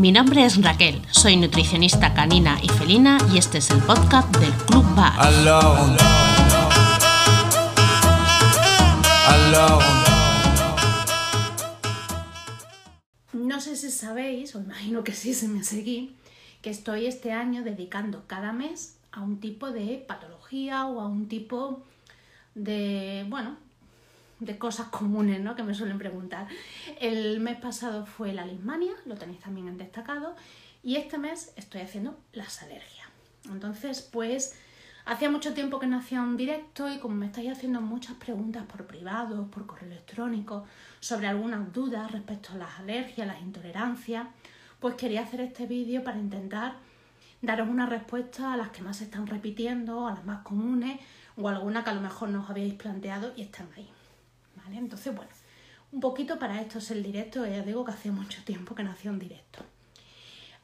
Mi nombre es Raquel, soy nutricionista canina y felina y este es el podcast del Club Bar. No sé si sabéis, o imagino que sí, se me seguí, que estoy este año dedicando cada mes a un tipo de patología o a un tipo de, bueno, de cosas comunes ¿no? que me suelen preguntar. El mes pasado fue la lismania, lo tenéis también en destacado, y este mes estoy haciendo las alergias. Entonces, pues hacía mucho tiempo que no hacía un directo y como me estáis haciendo muchas preguntas por privado, por correo electrónico, sobre algunas dudas respecto a las alergias, las intolerancias, pues quería hacer este vídeo para intentar daros una respuesta a las que más se están repitiendo, a las más comunes o alguna que a lo mejor no os habíais planteado y están ahí. Entonces, bueno, un poquito para esto es el directo, ya digo que hace mucho tiempo que hacía un directo.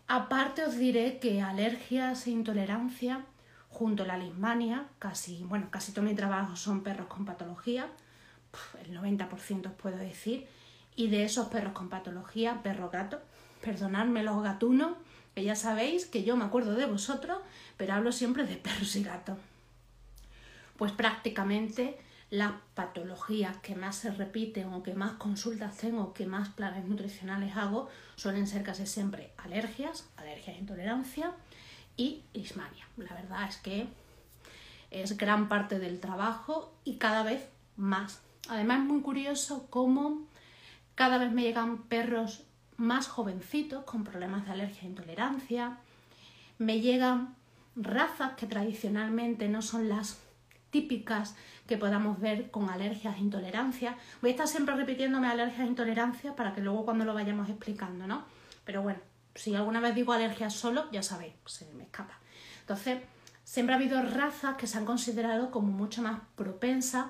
Aparte os diré que alergias e intolerancia, junto a la lismania, casi, bueno, casi todo mi trabajo son perros con patología, el 90% os puedo decir, y de esos perros con patología, perro gato, perdonadme los gatunos, que ya sabéis que yo me acuerdo de vosotros, pero hablo siempre de perros y gatos. Pues prácticamente las patologías que más se repiten o que más consultas tengo, que más planes nutricionales hago, suelen ser casi siempre alergias, alergias e intolerancia y lismania. La verdad es que es gran parte del trabajo y cada vez más. Además es muy curioso cómo cada vez me llegan perros más jovencitos con problemas de alergia e intolerancia. Me llegan razas que tradicionalmente no son las típicas que podamos ver con alergias e intolerancias. Voy a estar siempre repitiéndome alergias e intolerancias para que luego cuando lo vayamos explicando, ¿no? Pero bueno, si alguna vez digo alergias solo, ya sabéis, se me escapa. Entonces, siempre ha habido razas que se han considerado como mucho más propensas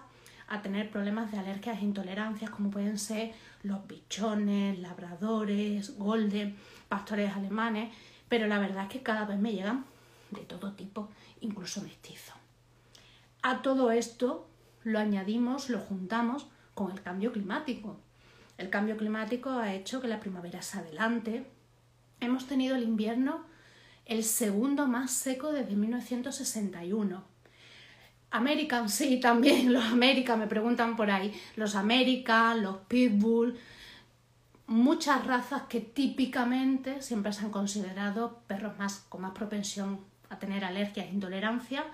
a tener problemas de alergias e intolerancias, como pueden ser los bichones, labradores, golden, pastores alemanes, pero la verdad es que cada vez me llegan de todo tipo, incluso mestizos. A todo esto lo añadimos, lo juntamos con el cambio climático. El cambio climático ha hecho que la primavera se adelante. Hemos tenido el invierno el segundo más seco desde 1961. American, sí, también los American, me preguntan por ahí. Los American, los Pitbull, muchas razas que típicamente siempre se han considerado perros más con más propensión a tener alergias e intolerancia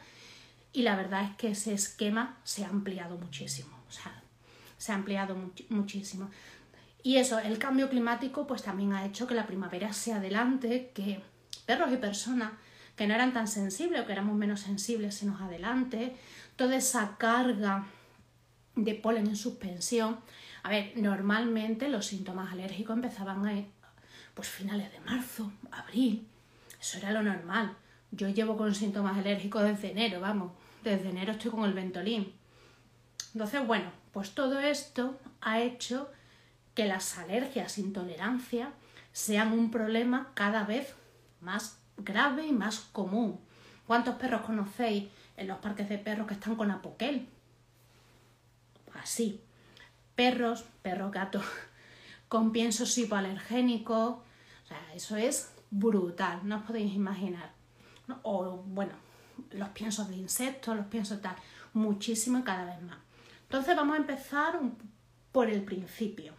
y la verdad es que ese esquema se ha ampliado muchísimo, o sea, se ha ampliado muchísimo. Y eso, el cambio climático pues también ha hecho que la primavera se adelante, que perros y personas que no eran tan sensibles o que éramos menos sensibles se nos adelante, toda esa carga de polen en suspensión. A ver, normalmente los síntomas alérgicos empezaban a pues finales de marzo, abril, eso era lo normal. Yo llevo con síntomas alérgicos desde enero, vamos, desde enero estoy con el Ventolin. Entonces, bueno, pues todo esto ha hecho que las alergias, intolerancia, sean un problema cada vez más grave y más común. ¿Cuántos perros conocéis en los parques de perros que están con apoquel? Así. Perros, perros, gatos, con piensos hipoalergénicos. O sea, eso es brutal, no os podéis imaginar. O, bueno, los piensos de insectos, los piensos tal, muchísimo y cada vez más. Entonces vamos a empezar por el principio.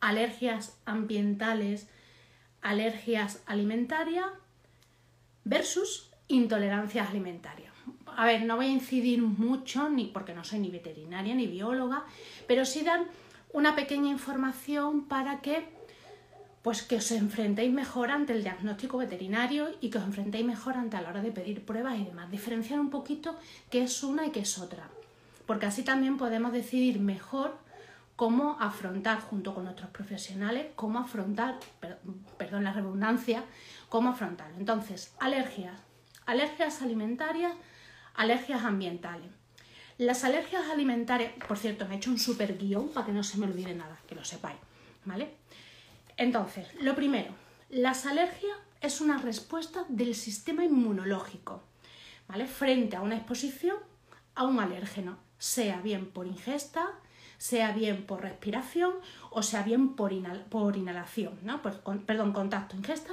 Alergias ambientales, alergias alimentarias versus intolerancias alimentarias. A ver, no voy a incidir mucho, ni porque no soy ni veterinaria ni bióloga, pero sí dar una pequeña información para que pues que os enfrentéis mejor ante el diagnóstico veterinario y que os enfrentéis mejor ante la hora de pedir pruebas y demás. Diferenciar un poquito qué es una y qué es otra. Porque así también podemos decidir mejor cómo afrontar junto con nuestros profesionales, cómo afrontar, perdón la redundancia, cómo afrontarlo. Entonces, alergias, alergias alimentarias, alergias ambientales. Las alergias alimentarias, por cierto, me he hecho un super guion para que no se me olvide nada, que lo sepáis, ¿vale? Entonces, lo primero, las alergias es una respuesta del sistema inmunológico, ¿vale? Frente a una exposición a un alérgeno, sea bien por ingesta, sea bien por respiración o sea bien por, por inhalación, ¿no? perdón, contacto, ingesta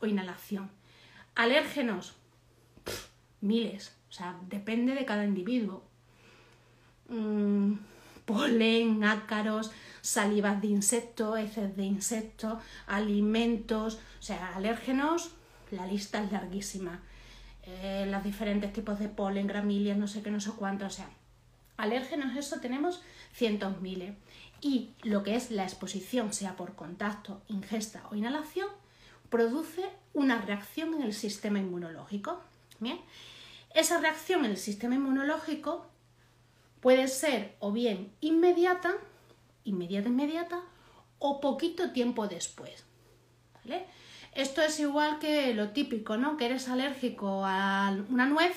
o inhalación. Alérgenos, miles, o sea, depende de cada individuo. Mm, polen, ácaros, salivas de insectos, heces de insectos, alimentos, o sea, alérgenos, la lista es larguísima. Eh, los diferentes tipos de polen, gramíneas, no sé qué, no sé cuánto, o sea, alérgenos, eso tenemos cientos miles. Y lo que es la exposición, sea por contacto, ingesta o inhalación, produce una reacción en el sistema inmunológico. Bien, esa reacción en el sistema inmunológico puede ser o bien inmediata, inmediata, inmediata, o poquito tiempo después. ¿vale? Esto es igual que lo típico, ¿no? Que eres alérgico a una nuez,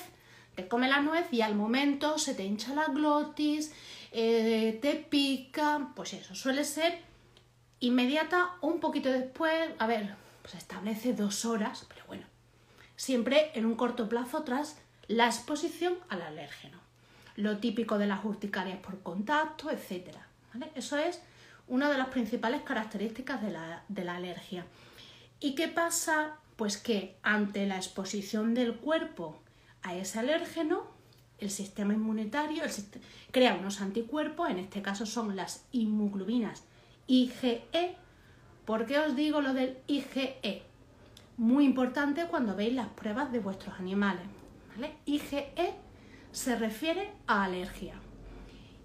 te come la nuez y al momento se te hincha la glotis, eh, te pica, pues eso suele ser inmediata o un poquito después, a ver, pues establece dos horas, pero bueno, siempre en un corto plazo tras la exposición al alérgeno. Lo típico de las urticarias por contacto, Eso es una de las principales características de la, de la alergia. ¿Y qué pasa? Pues que ante la exposición del cuerpo a ese alérgeno, el sistema inmunitario crea unos anticuerpos, en este caso son las inmuglobinas IgE. ¿Por qué os digo lo del IgE? Muy importante cuando veis las pruebas de vuestros animales. IgE se refiere a alergia.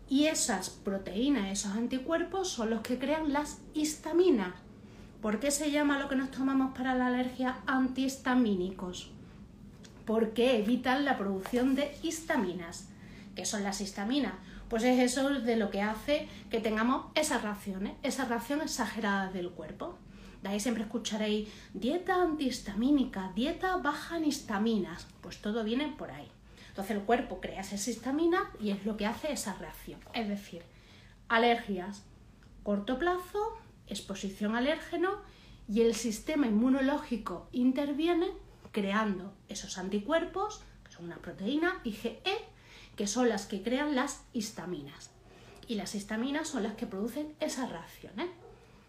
Y esas proteínas, esos anticuerpos son los que crean las histaminas. ¿Por qué se llama lo que nos tomamos para la alergia antihistamínicos? Porque evitan la producción de histaminas. ¿Qué son las histaminas? Pues es eso de lo que hace que tengamos esas reacciones, esa reacción exagerada del cuerpo. De ahí siempre escucharéis dieta antihistamínica, dieta baja en histaminas. Pues todo viene por ahí. Entonces el cuerpo crea esa histamina y es lo que hace esa reacción. Es decir, alergias, corto plazo, exposición alérgeno y el sistema inmunológico interviene creando esos anticuerpos, que son una proteína IgE, que son las que crean las histaminas. Y las histaminas son las que producen esas reacciones.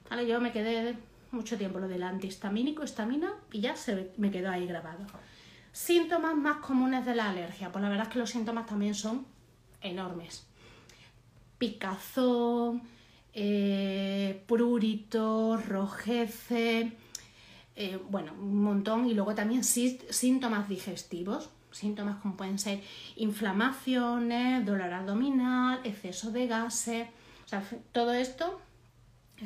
¿Vale? Yo me quedé mucho tiempo lo del antihistamínico, histamina, y ya se me quedó ahí grabado. Síntomas más comunes de la alergia. Pues la verdad es que los síntomas también son enormes. Picazón, eh, prurito, rojece, eh, bueno, un montón. Y luego también síntomas digestivos, síntomas como pueden ser inflamaciones, dolor abdominal, exceso de gases. O sea, todo esto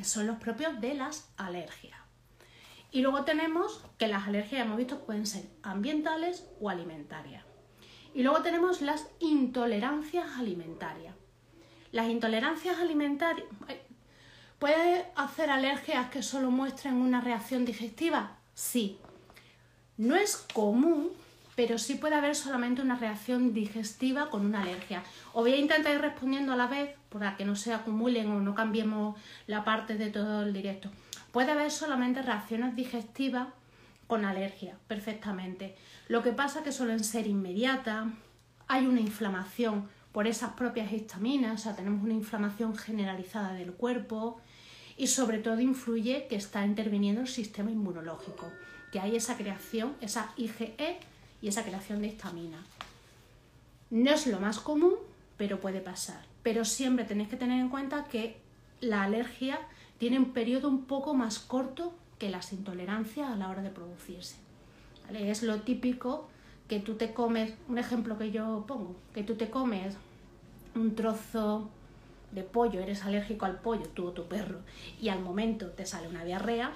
son los propios de las alergias. Y luego tenemos que las alergias, hemos visto, pueden ser ambientales o alimentarias. Y luego tenemos las intolerancias alimentarias. Las intolerancias alimentarias... ¿Puede hacer alergias que solo muestren una reacción digestiva? Sí. No es común, pero sí puede haber solamente una reacción digestiva con una alergia. Os voy a intentar ir respondiendo a la vez para que no se acumulen o no cambiemos la parte de todo el directo. Puede haber solamente reacciones digestivas con alergia, perfectamente. Lo que pasa es que suelen ser inmediatas, hay una inflamación por esas propias histaminas, o sea, tenemos una inflamación generalizada del cuerpo y sobre todo influye que está interviniendo el sistema inmunológico, que hay esa creación, esa IgE y esa creación de histamina. No es lo más común, pero puede pasar. Pero siempre tenéis que tener en cuenta que la alergia tiene un periodo un poco más corto que las intolerancias a la hora de producirse. Es lo típico que tú te comes, un ejemplo que yo pongo, que tú te comes un trozo de pollo, eres alérgico al pollo, tú o tu perro, y al momento te sale una diarrea,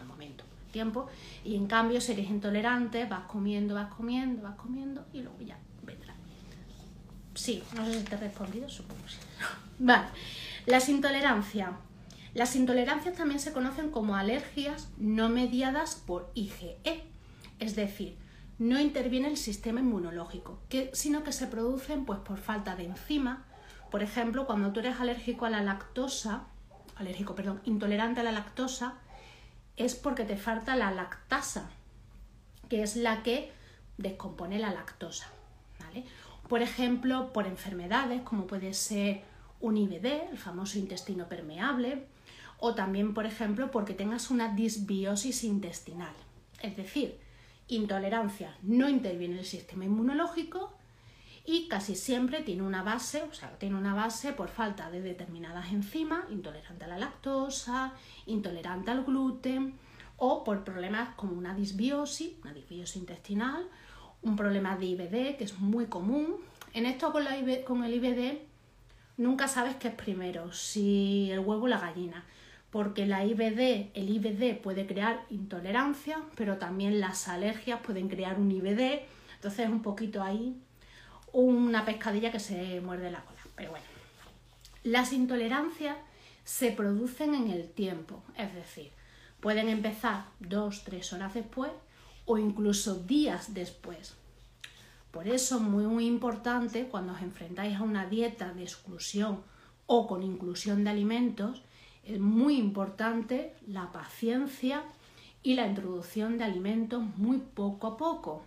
al momento, tiempo, y en cambio si eres intolerante, vas comiendo, vas comiendo, vas comiendo, y luego ya vendrá. Sí, no sé si te he respondido, supongo que sí. Vale, las intolerancias. Las intolerancias también se conocen como alergias no mediadas por IgE, es decir, no interviene el sistema inmunológico, sino que se producen pues, por falta de enzima. Por ejemplo, cuando tú eres alérgico a la lactosa, alérgico, perdón, intolerante a la lactosa, es porque te falta la lactasa, que es la que descompone la lactosa. Por ejemplo, por enfermedades como puede ser un IBD, el famoso intestino permeable, o también, por ejemplo, porque tengas una disbiosis intestinal. Es decir, intolerancia no interviene el sistema inmunológico y casi siempre tiene una base, o sea, tiene una base por falta de determinadas enzimas, intolerante a la lactosa, intolerante al gluten, o por problemas como una disbiosis, una disbiosis intestinal, un problema de IBD, que es muy común. En esto con, la con el IBD nunca sabes qué es primero, si el huevo o la gallina, porque la IBD, el IBD puede crear intolerancia, pero también las alergias pueden crear un IBD, entonces es un poquito ahí una pescadilla que se muerde la cola. Pero bueno, las intolerancias se producen en el tiempo, es decir, pueden empezar dos, tres horas después o incluso días después. Por eso muy muy importante cuando os enfrentáis a una dieta de exclusión o con inclusión de alimentos, es muy importante la paciencia y la introducción de alimentos muy poco a poco.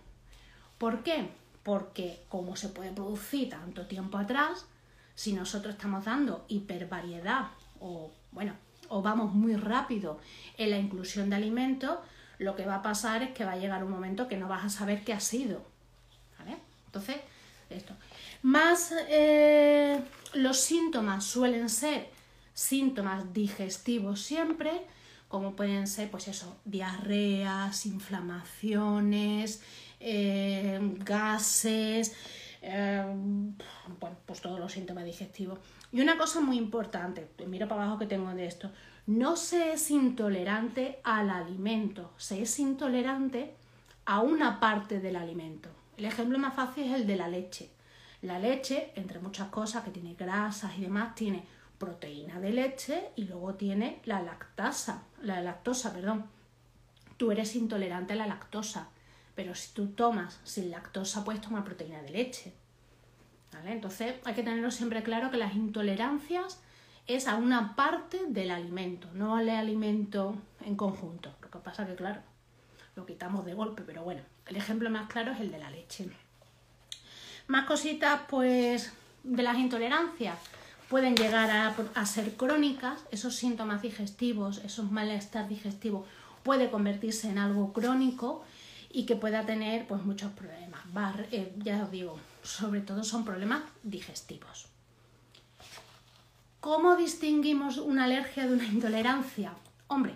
¿Por qué? porque como se puede producir tanto tiempo atrás, si nosotros estamos dando hipervariedad o bueno, o vamos muy rápido en la inclusión de alimentos, lo que va a pasar es que va a llegar un momento que no vas a saber qué ha sido. ¿Vale? Entonces, esto. Más eh, los síntomas suelen ser síntomas digestivos siempre, como pueden ser, pues eso, diarreas, inflamaciones, eh, gases, eh, bueno, pues todos los síntomas digestivos. Y una cosa muy importante, mira para abajo que tengo de esto, no se es intolerante al alimento, se es intolerante a una parte del alimento. El ejemplo más fácil es el de la leche. La leche, entre muchas cosas que tiene grasas y demás, tiene proteína de leche y luego tiene la lactasa, la lactosa, perdón. Tú eres intolerante a la lactosa. Pero si tú tomas sin lactosa, puedes tomar proteína de leche. ¿Vale? Entonces hay que tenerlo siempre claro que las intolerancias es a una parte del alimento, no al alimento en conjunto. Lo que pasa que, claro, lo quitamos de golpe, pero bueno, el ejemplo más claro es el de la leche. Más cositas, pues, de las intolerancias pueden llegar a, ser crónicas, esos síntomas digestivos, esos malestar digestivos puede convertirse en algo crónico y que pueda tener pues muchos problemas. Eh, ya os digo, sobre todo son problemas digestivos. ¿Cómo distinguimos una alergia de una intolerancia? Hombre,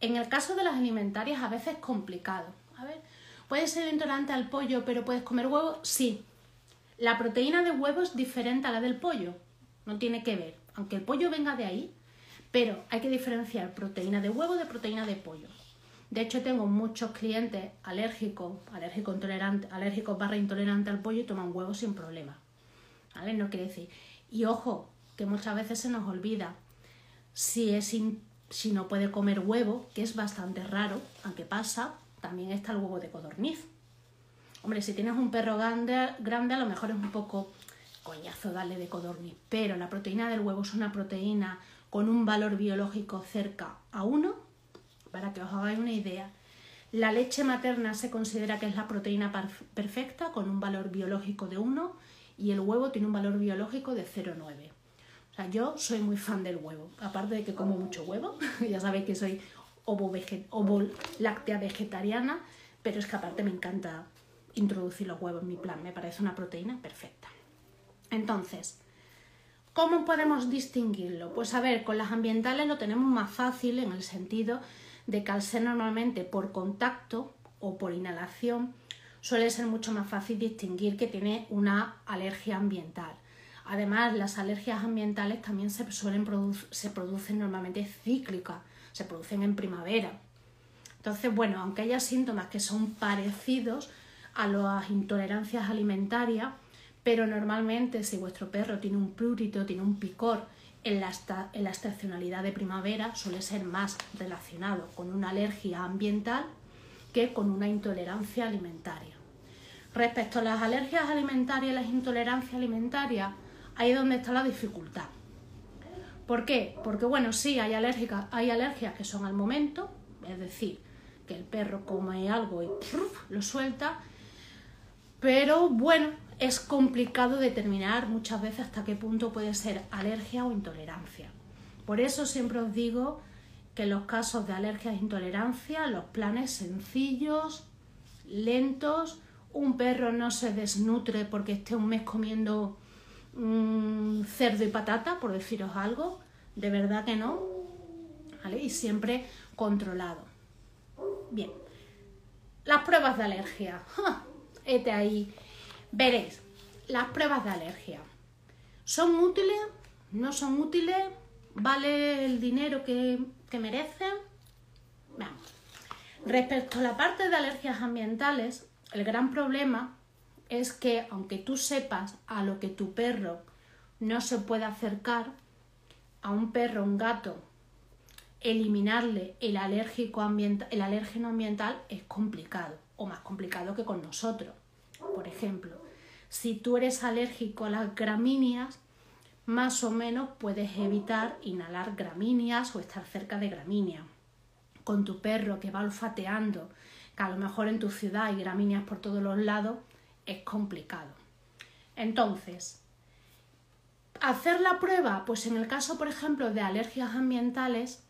en el caso de las alimentarias a veces es complicado. A ¿puedes ser intolerante al pollo pero puedes comer huevo? Sí. La proteína de huevo es diferente a la del pollo. No tiene que ver. Aunque el pollo venga de ahí, pero hay que diferenciar proteína de huevo de proteína de pollo. De hecho, tengo muchos clientes alérgicos, alérgicos intolerantes, alérgicos barra intolerantes al pollo y toman huevos sin problema. ¿Vale? No quiere decir. Y ojo, que muchas veces se nos olvida si, es si no puede comer huevo, que es bastante raro, aunque pasa, también está el huevo de codorniz. Hombre, si tienes un perro grande, grande a lo mejor es un poco coñazo darle de codorniz, pero la proteína del huevo es una proteína con un valor biológico cerca a 1 para que os hagáis una idea, la leche materna se considera que es la proteína perfecta con un valor biológico de 1 y el huevo tiene un valor biológico de 0,9. O sea, yo soy muy fan del huevo, aparte de que como mucho huevo, ya sabéis que soy ovo, ovo láctea vegetariana, pero es que aparte me encanta introducir los huevos en mi plan, me parece una proteína perfecta. Entonces, ¿cómo podemos distinguirlo? Pues a ver, con las ambientales lo tenemos más fácil en el sentido de que al ser normalmente por contacto o por inhalación suele ser mucho más fácil distinguir que tiene una alergia ambiental. Además, las alergias ambientales también se, suelen se producen normalmente cíclicas, se producen en primavera. Entonces, bueno, aunque haya síntomas que son parecidos a las intolerancias alimentarias, pero normalmente si vuestro perro tiene un prurito, tiene un picor en la, estacionalidad de primavera suele ser más relacionado con una alergia ambiental que con una intolerancia alimentaria. Respecto a las alergias alimentarias y las intolerancias alimentarias, ahí es donde está la dificultad. ¿Por qué? Porque bueno, sí, hay, hay alergias que son al momento, es decir, que el perro come algo y lo suelta, pero bueno, es complicado determinar muchas veces hasta qué punto puede ser alergia o intolerancia. Por eso siempre os digo que en los casos de alergia e intolerancia, los planes sencillos, lentos, un perro no se desnutre porque esté un mes comiendo mm, cerdo y patata, por deciros algo, de verdad que no, ¿vale? Y siempre controlado. Bien, las pruebas de alergia. Este ahí Veréis, las pruebas de alergia. ¿Son útiles? ¿No son útiles? ¿Vale el dinero que, que merecen? Vamos. Respecto a la parte de alergias ambientales, el gran problema es que aunque tú sepas a lo que tu perro no se puede acercar, a un perro, un gato, eliminarle el, alérgico el alérgeno ambiental es complicado, o más complicado que con nosotros. Por ejemplo, si tú eres alérgico a las gramíneas, más o menos puedes evitar inhalar gramíneas o estar cerca de gramíneas. Con tu perro que va olfateando, que a lo mejor en tu ciudad hay gramíneas por todos los lados, es complicado. Entonces, hacer la prueba, pues en el caso, por ejemplo, de alergias ambientales,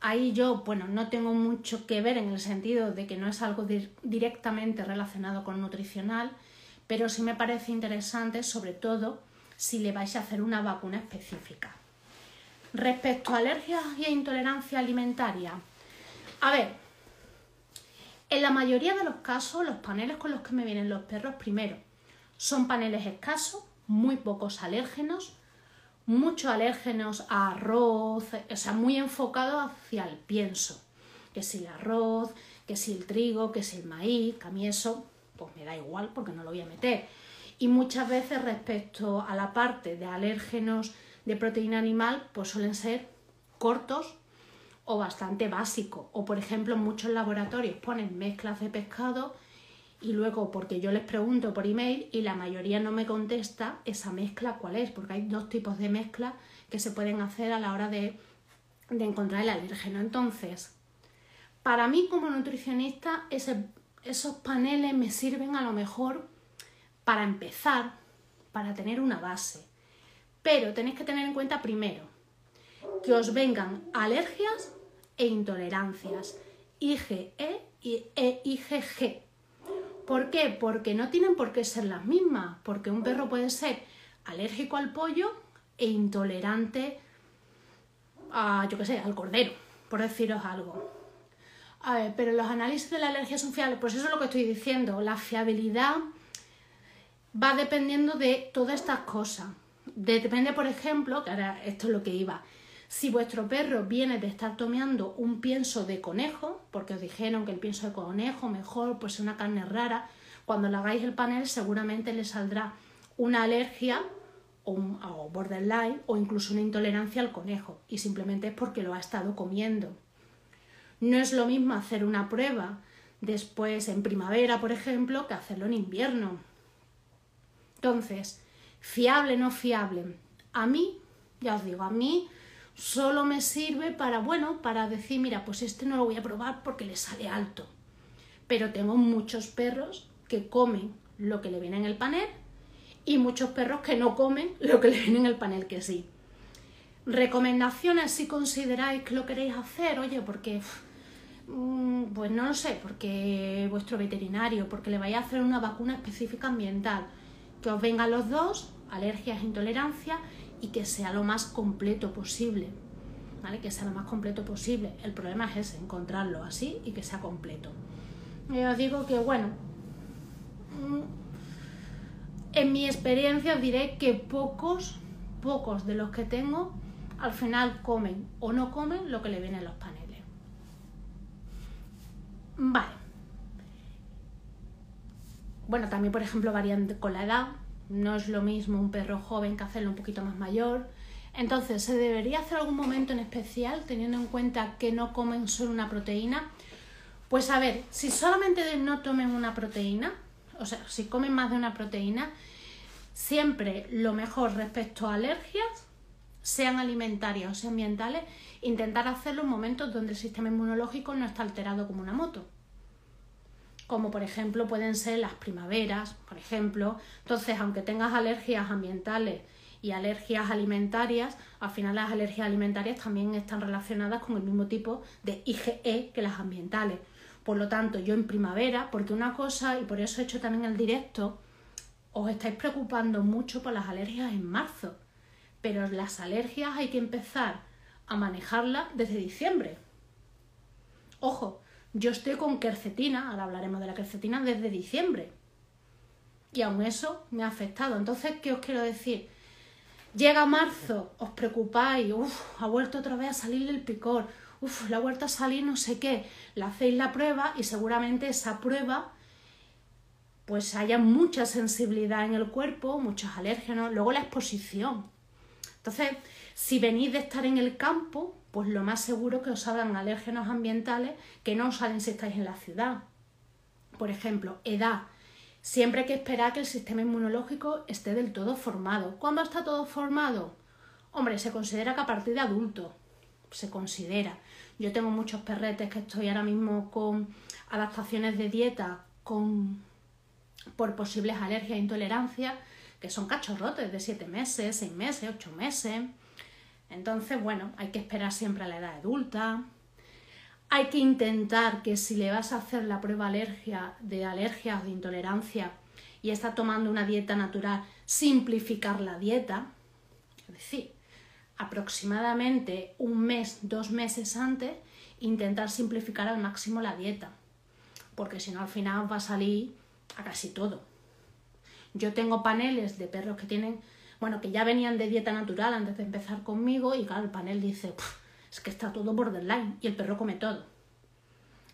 ahí yo, bueno, no tengo mucho que ver en el sentido de que no es algo directamente relacionado con nutricional, pero sí me parece interesante, sobre todo si le vais a hacer una vacuna específica. Respecto a alergias y intolerancia alimentaria, a ver, en la mayoría de los casos los paneles con los que me vienen los perros, primero, son paneles escasos, muy pocos alérgenos, muchos alérgenos a arroz, o sea, muy enfocados hacia el pienso, que si el arroz, que si el trigo, que si el maíz, que eso pues me da igual porque no lo voy a meter. Y muchas veces respecto a la parte de alérgenos de proteína animal, pues suelen ser cortos o bastante básicos. O por ejemplo, muchos laboratorios ponen mezclas de pescado y luego porque yo les pregunto por email y la mayoría no me contesta esa mezcla cuál es, porque hay dos tipos de mezcla que se pueden hacer a la hora de, de encontrar el alérgeno. Entonces, para mí como nutricionista, ese esos paneles me sirven a lo mejor para empezar, para tener una base. Pero tenéis que tener en cuenta primero que os vengan alergias e intolerancias, IgE e IgG. ¿Por qué? Porque no tienen por qué ser las mismas, porque un perro puede ser alérgico al pollo e intolerante a, yo qué sé, al cordero, por deciros algo. A ver, pero los análisis de la alergia son fiables, pues eso es lo que estoy diciendo. La fiabilidad va dependiendo de todas estas cosas. depende, por ejemplo, que ahora esto es lo que iba. Si vuestro perro viene de estar tomando un pienso de conejo, porque os dijeron que el pienso de conejo mejor, pues es una carne rara, cuando le hagáis el panel seguramente le saldrá una alergia o, un, o borderline o incluso una intolerancia al conejo y simplemente es porque lo ha estado comiendo. No es lo mismo hacer una prueba después en primavera, por ejemplo, que hacerlo en invierno. Entonces, fiable, no fiable. A mí, ya os digo, a mí solo me sirve para, bueno, para decir, mira, pues este no lo voy a probar porque le sale alto. Pero tengo muchos perros que comen lo que le viene en el panel y muchos perros que no comen lo que le viene en el panel que sí. Recomendaciones si consideráis que lo queréis hacer, oye, porque pues no lo sé, porque vuestro veterinario, porque le vaya a hacer una vacuna específica ambiental, que os vengan los dos, alergias intolerancia, y que sea lo más completo posible. ¿Vale? Que sea lo más completo posible. El problema es ese, encontrarlo así y que sea completo. Yo os digo que, bueno, mm, en mi experiencia os diré que pocos, pocos de los que tengo, al final comen o no comen lo que le viene en los paneles. Vale. Bueno, también por ejemplo varían con la edad. No es lo mismo un perro joven que hacerlo un poquito más mayor. Entonces, ¿se debería hacer algún momento en especial teniendo en cuenta que no comen solo una proteína? Pues a ver, si solamente no tomen una proteína, o sea, si comen más de una proteína, siempre lo mejor respecto a alergias, sean alimentarias o sean ambientales, intentar hacerlo en momentos donde el sistema inmunológico no está alterado como una moto. como por ejemplo pueden ser las primaveras, por ejemplo. Entonces, aunque tengas alergias ambientales y alergias alimentarias, al final las alergias alimentarias también están relacionadas con el mismo tipo de IgE que las ambientales. Por lo tanto, yo en primavera, porque una cosa, y por eso he hecho también el directo, os estáis preocupando mucho por las alergias en marzo, pero las alergias hay que empezar a manejarlas desde diciembre. Ojo, yo estoy con quercetina, ahora hablaremos de la quercetina, desde diciembre. Y aún eso me ha afectado. Entonces, ¿qué os quiero decir? Llega marzo, os preocupáis, uff, ha vuelto otra vez a salir el picor, uff, le ha vuelto a salir no sé qué. Le hacéis la prueba y seguramente esa prueba pues haya mucha sensibilidad en el cuerpo, muchos alérgenos, luego la exposición. Entonces, si venís de estar en el campo, pues lo más seguro que os salgan alérgenos ambientales que no os salen si estáis en la ciudad. Por ejemplo, edad. Siempre hay que esperar que el sistema inmunológico esté del todo formado. ¿Cuándo está todo formado? Hombre, se considera que a partir de adulto. Se considera. Yo tengo muchos perretes que estoy ahora mismo con adaptaciones de dieta con por posibles alergias e intolerancias, que son cachorrotes de 7 meses, 6 meses, 8 meses. Entonces, bueno, hay que esperar siempre a la edad adulta. Hay que intentar que si le vas a hacer la prueba alergia, de alergia o de intolerancia y está tomando una dieta natural, simplificar la dieta. Es decir, aproximadamente un mes, dos meses antes, intentar simplificar al máximo la dieta. Porque si no, al final va a salir a casi todo. Yo tengo paneles de perros que tienen bueno, que ya venían de dieta natural antes de empezar conmigo y claro, el panel dice, es que está todo borderline y el perro come todo.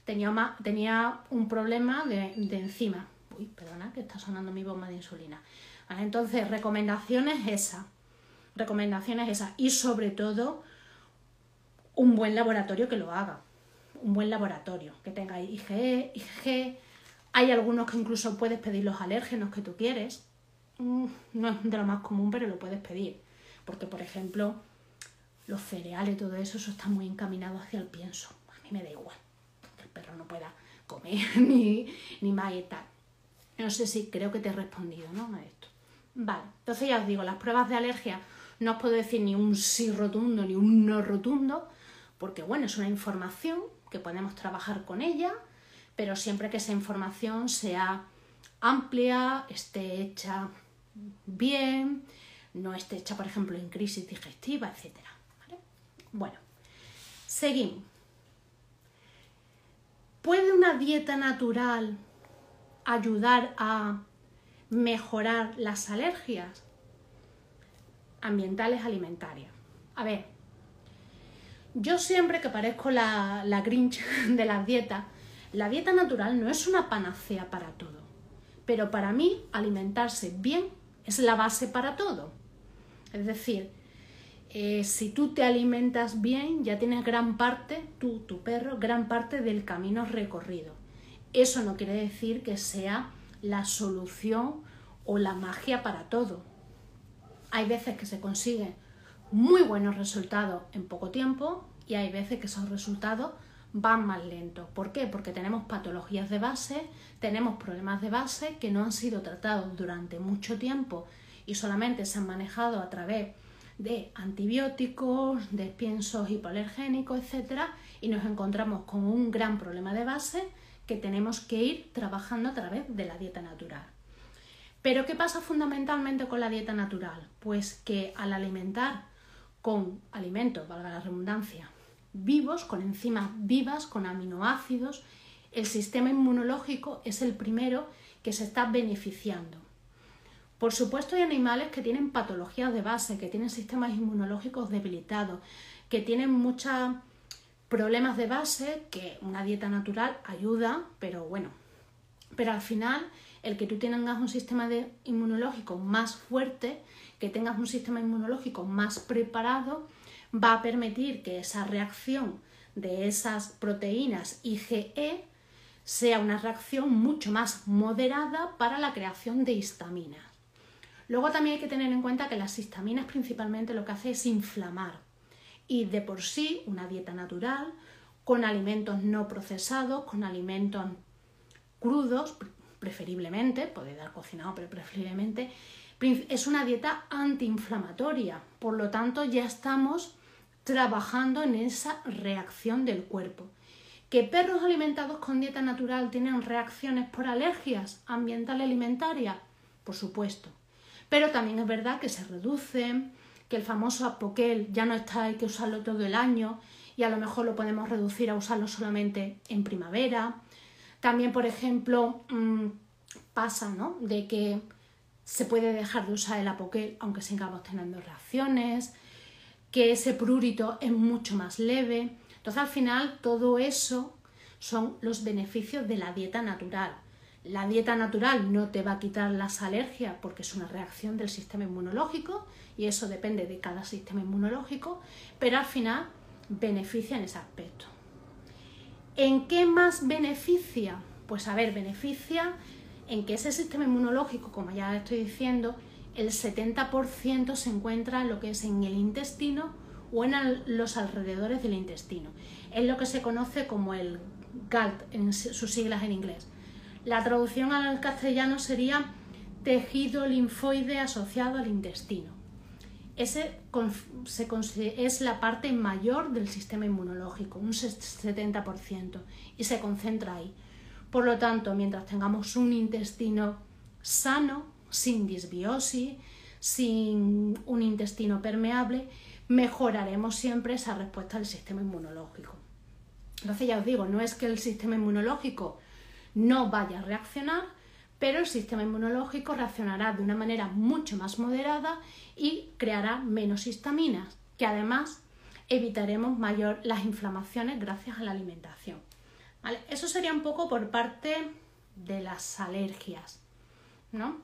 Tenía, tenía un problema de, de enzima. Uy, perdona, que está sonando mi bomba de insulina. entonces, recomendaciones esa. Recomendaciones esa. Y sobre todo, un buen laboratorio que lo haga. Un buen laboratorio. Que tenga IgE, IgG. Hay algunos que incluso puedes pedir los alérgenos que tú quieres. Mm, no es de lo más común, pero lo puedes pedir. Porque, por ejemplo, los cereales, todo eso, eso está muy encaminado hacia el pienso. A mí me da igual que el perro no pueda comer ni, ni más y tal. No sé si creo que te he respondido, ¿no? A esto. Vale, entonces ya os digo, las pruebas de alergia no os puedo decir ni un sí rotundo ni un no rotundo, porque bueno, es una información que podemos trabajar con ella, pero siempre que esa información sea amplia, esté hecha bien, no esté hecha, por ejemplo, en crisis digestiva, etc. Bueno, seguimos. ¿Puede una dieta natural ayudar a mejorar las alergias ambientales alimentarias? A ver, yo siempre que parezco la, la Grinch de las dietas, la dieta natural no es una panacea para todo, pero para mí alimentarse bien es la base para todo. Es decir, eh, si tú te alimentas bien, ya tienes gran parte, tú, tu perro, gran parte del camino recorrido. Eso no quiere decir que sea la solución o la magia para todo. Hay veces que se consiguen muy buenos resultados en poco tiempo y hay veces que esos resultados van más lentos. ¿Por qué? Porque tenemos patologías de base, tenemos problemas de base que no han sido tratados durante mucho tiempo y solamente se han manejado a través de antibióticos, de piensos hipoalergénicos, etc. Y nos encontramos con un gran problema de base que tenemos que ir trabajando a través de la dieta natural. Pero ¿qué pasa fundamentalmente con la dieta natural? Pues que al alimentar con alimentos, valga la redundancia, vivos, con enzimas vivas, con aminoácidos, el sistema inmunológico es el primero que se está beneficiando. Por supuesto hay animales que tienen patologías de base, que tienen sistemas inmunológicos debilitados, que tienen muchos problemas de base, que una dieta natural ayuda, pero bueno, pero al final el que tú tengas un sistema inmunológico más fuerte, que tengas un sistema inmunológico más preparado, va a permitir que esa reacción de esas proteínas IgE sea una reacción mucho más moderada para la creación de histaminas. Luego también hay que tener en cuenta que las histaminas principalmente lo que hace es inflamar y de por sí una dieta natural con alimentos no procesados, con alimentos crudos, preferiblemente, puede dar cocinado, pero preferiblemente, es una dieta antiinflamatoria. Por lo tanto, ya estamos trabajando en esa reacción del cuerpo. ¿Que perros alimentados con dieta natural tienen reacciones por alergias ambientales alimentarias? Por supuesto. Pero también es verdad que se reducen, que el famoso apoquel ya no está, hay que usarlo todo el año y a lo mejor lo podemos reducir a usarlo solamente en primavera. También, por ejemplo, mm, pasa ¿no? de que se puede dejar de usar el apoquel aunque sigamos teniendo reacciones, que ese prurito es mucho más leve. Entonces, al final, todo eso son los beneficios de la dieta natural. La dieta natural no te va a quitar las alergias porque es una reacción del sistema inmunológico y eso depende de cada sistema inmunológico, pero al final beneficia en ese aspecto. ¿En qué más beneficia? Pues a ver, beneficia en que ese sistema inmunológico, como ya estoy diciendo, el 70% se encuentra en lo que es en el intestino o en los alrededores del intestino. Es lo que se conoce como el GALT, en sus siglas en inglés. La traducción al castellano sería tejido linfoide asociado al intestino. Ese es la parte mayor del sistema inmunológico, un 70%, y se concentra ahí. Por lo tanto, mientras tengamos un intestino sano, sin disbiosis, sin un intestino permeable, mejoraremos siempre esa respuesta del sistema inmunológico. Entonces ya os digo, no es que el sistema inmunológico no vaya a reaccionar, pero el sistema inmunológico reaccionará de una manera mucho más moderada y creará menos histaminas, que además evitaremos mayor las inflamaciones gracias a la alimentación. Eso sería un poco por parte de las alergias. ¿no?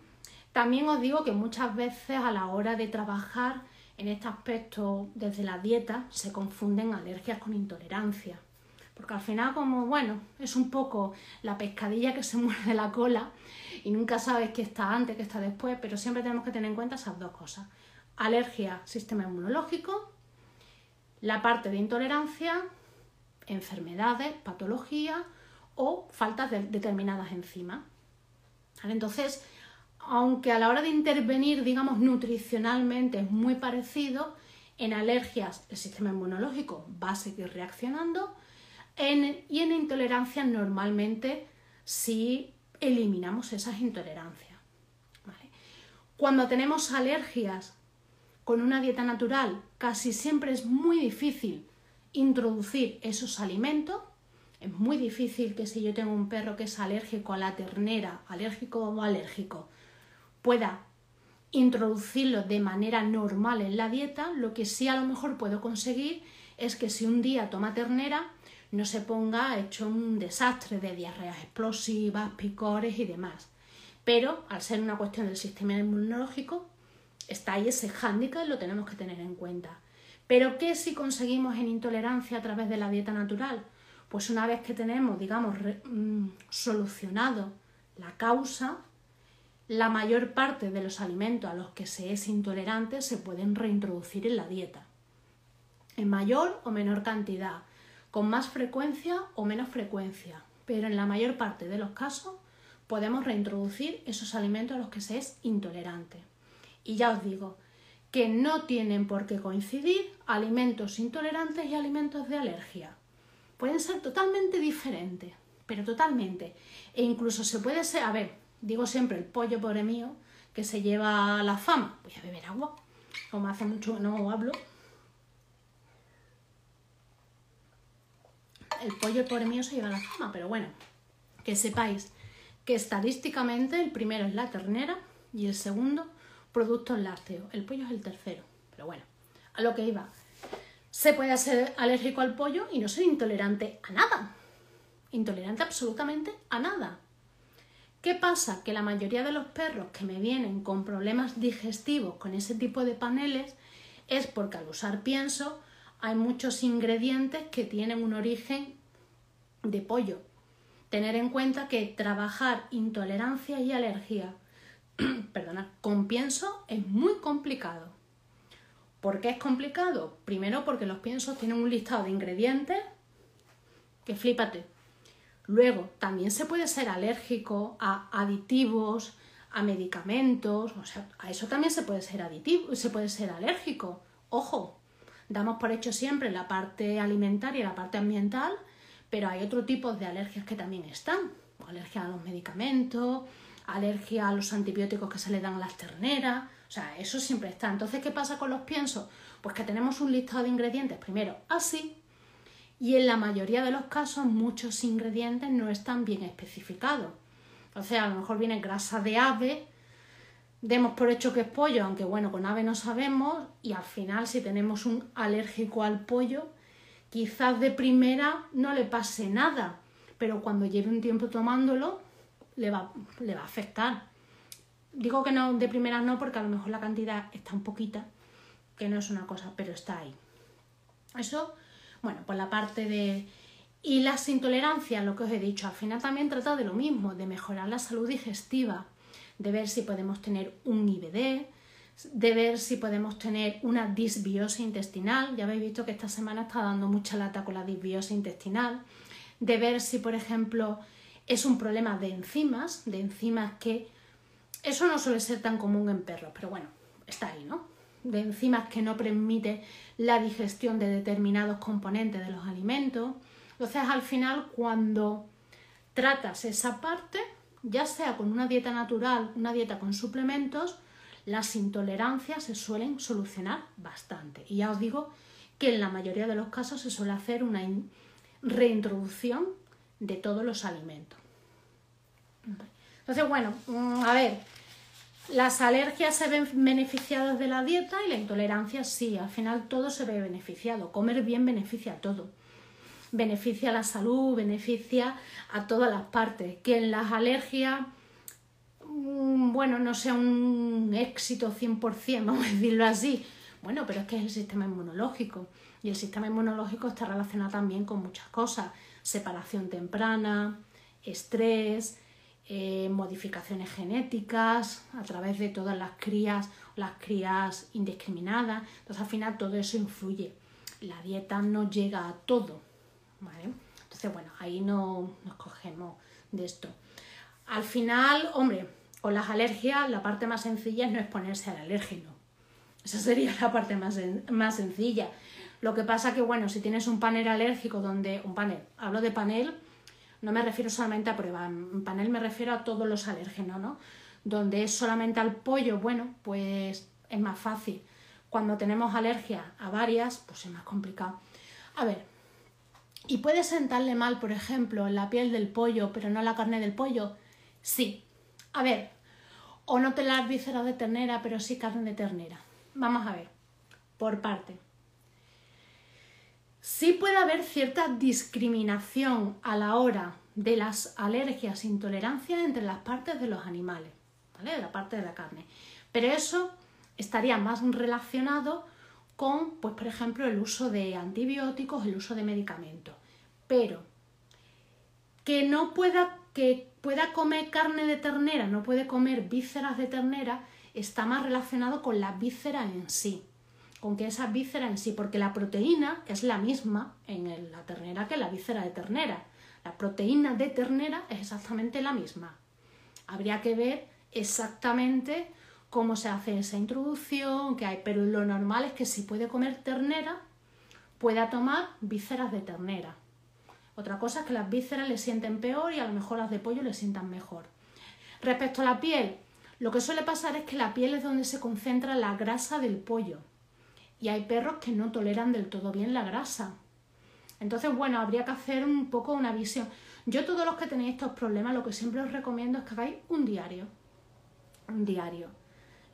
También os digo que muchas veces a la hora de trabajar en este aspecto desde la dieta se confunden alergias con intolerancia. Porque al final, como bueno, es un poco la pescadilla que se muerde la cola y nunca sabes qué está antes, qué está después, pero siempre tenemos que tener en cuenta esas dos cosas. Alergia, sistema inmunológico, la parte de intolerancia, enfermedades, patologías o faltas de determinadas enzimas. Entonces, aunque a la hora de intervenir, digamos, nutricionalmente es muy parecido, en alergias el sistema inmunológico va a seguir reaccionando y en intolerancia normalmente si eliminamos esas intolerancias. Cuando tenemos alergias con una dieta natural, casi siempre es muy difícil introducir esos alimentos. Es muy difícil que si yo tengo un perro que es alérgico a la ternera, alérgico o alérgico, pueda introducirlo de manera normal en la dieta. Lo que sí a lo mejor puedo conseguir es que si un día toma ternera, no se ponga hecho un desastre de diarreas explosivas, picores y demás. Pero al ser una cuestión del sistema inmunológico, está ahí ese hándicap y lo tenemos que tener en cuenta. Pero ¿qué si conseguimos en intolerancia a través de la dieta natural? Pues una vez que tenemos, digamos, mm, solucionado la causa, la mayor parte de los alimentos a los que se es intolerante se pueden reintroducir en la dieta, en mayor o menor cantidad, con más frecuencia o menos frecuencia, pero en la mayor parte de los casos podemos reintroducir esos alimentos a los que se es intolerante. Y ya os digo que no tienen por qué coincidir alimentos intolerantes y alimentos de alergia. Pueden ser totalmente diferentes, pero totalmente. E incluso se puede ser, a ver, digo siempre el pollo pobre mío que se lleva la fama. Voy a beber agua, como hace mucho no hablo. el pollo pobre mío se lleva la fama, pero bueno, que sepáis que estadísticamente el primero es la ternera y el segundo productos lácteos. El pollo es el tercero, pero bueno, a lo que iba. Se puede ser alérgico al pollo y no ser intolerante a nada. Intolerante absolutamente a nada. ¿Qué pasa? Que la mayoría de los perros que me vienen con problemas digestivos con ese tipo de paneles es porque al usar pienso hay muchos ingredientes que tienen un origen de pollo. Tener en cuenta que trabajar intolerancia y alergia con pienso es muy complicado. ¿Por qué es complicado? Primero porque los piensos tienen un listado de ingredientes que flípate. Luego, también se puede ser alérgico a aditivos, a medicamentos, o sea, a eso también se puede ser aditivo, se puede ser alérgico. Ojo, damos por hecho siempre la parte alimentaria y la parte ambiental, pero hay otro tipo de alergias que también están. Alergia a los medicamentos, alergia a los antibióticos que se le dan a las terneras, o sea, eso siempre está. Entonces, ¿qué pasa con los piensos? Pues que tenemos un listado de ingredientes, primero así, y en la mayoría de los casos muchos ingredientes no están bien especificados. O sea, a lo mejor viene grasa de ave, demos por hecho que es pollo, aunque bueno, con ave no sabemos, y al final si tenemos un alérgico al pollo, quizás de primera no le pase nada, pero cuando lleve un tiempo tomándolo, le va, le va a afectar. Digo que no, de primera no, porque a lo mejor la cantidad está un poquita, que no es una cosa, pero está ahí. Eso, bueno, por la parte de... Y las intolerancias, lo que os he dicho, al final también trata de lo mismo, de mejorar la salud digestiva, de ver si podemos tener un IBD, de ver si podemos tener una disbiosis intestinal. Ya habéis visto que esta semana está dando mucha lata con la disbiosis intestinal. De ver si, por ejemplo, es un problema de enzimas, de enzimas que... Eso no suele ser tan común en perros, pero bueno, está ahí, ¿no? De enzimas que no permite la digestión de determinados componentes de los alimentos. Entonces, al final, cuando tratas esa parte, ya sea con una dieta natural, una dieta con suplementos, las intolerancias se suelen solucionar bastante. Y ya os digo que en la mayoría de los casos se suele hacer una reintroducción de todos los alimentos. Entonces, bueno, mm, a ver, las alergias se ven beneficiadas de la dieta y la intolerancia sí, al final todo se ve beneficiado. Comer bien beneficia a todo beneficia a la salud, beneficia a todas las partes. Que en las alergias, mm, bueno, no sea un éxito 100%, vamos a decirlo así. Bueno, pero es que es el sistema inmunológico. Y el sistema inmunológico está relacionado también con muchas cosas. Separación temprana, estrés, eh, modificaciones genéticas a través de todas las crías, las crías indiscriminadas. Entonces al final todo eso influye. La dieta no llega a todo, entonces, bueno, ahí no nos cogemos de esto. Al final, hombre, con las alergias la parte más sencilla es no exponerse al alérgeno. Esa sería la parte más, más sencilla. Lo que pasa que, bueno, si tienes un panel alérgico donde... Un panel, hablo de panel, no me refiero solamente a prueba, en panel me refiero a todos los alérgenos, ¿no? Donde es solamente al pollo, bueno, pues es más fácil. Cuando tenemos alergia a varias, pues es más complicado. A ver, ¿Y puede sentarle mal, por ejemplo, la piel del pollo, pero no la carne del pollo? Sí. A ver, o no te las vísceras de ternera, pero sí carne de ternera. Vamos a ver, por parte. Sí puede haber cierta discriminación a la hora de las alergias intolerancias entre las partes de los animales, ¿vale? De la parte de la carne. Pero eso estaría más relacionado con, pues, por ejemplo, el uso de antibióticos, el uso de medicamentos. Pero que no pueda, que pueda comer carne de ternera, no puede comer vísceras de ternera, está más relacionado con la víscera en sí, con que esa víscera en sí, porque la proteína es la misma en la ternera que la víscera de ternera. La proteína de ternera es exactamente la misma. Habría que ver exactamente cómo se hace esa introducción, que hay, pero lo normal es que si puede comer ternera, pueda tomar vísceras de ternera. Otra cosa es que las vísceras le sienten peor y a lo mejor las de pollo le sientan mejor. Respecto a la piel, lo que suele pasar es que la piel es donde se concentra la grasa del pollo. Y hay perros que no toleran del todo bien la grasa. Entonces, bueno, habría que hacer un poco una visión. Yo todos los que tenéis estos problemas, lo que siempre os recomiendo es que hagáis un diario. Un diario.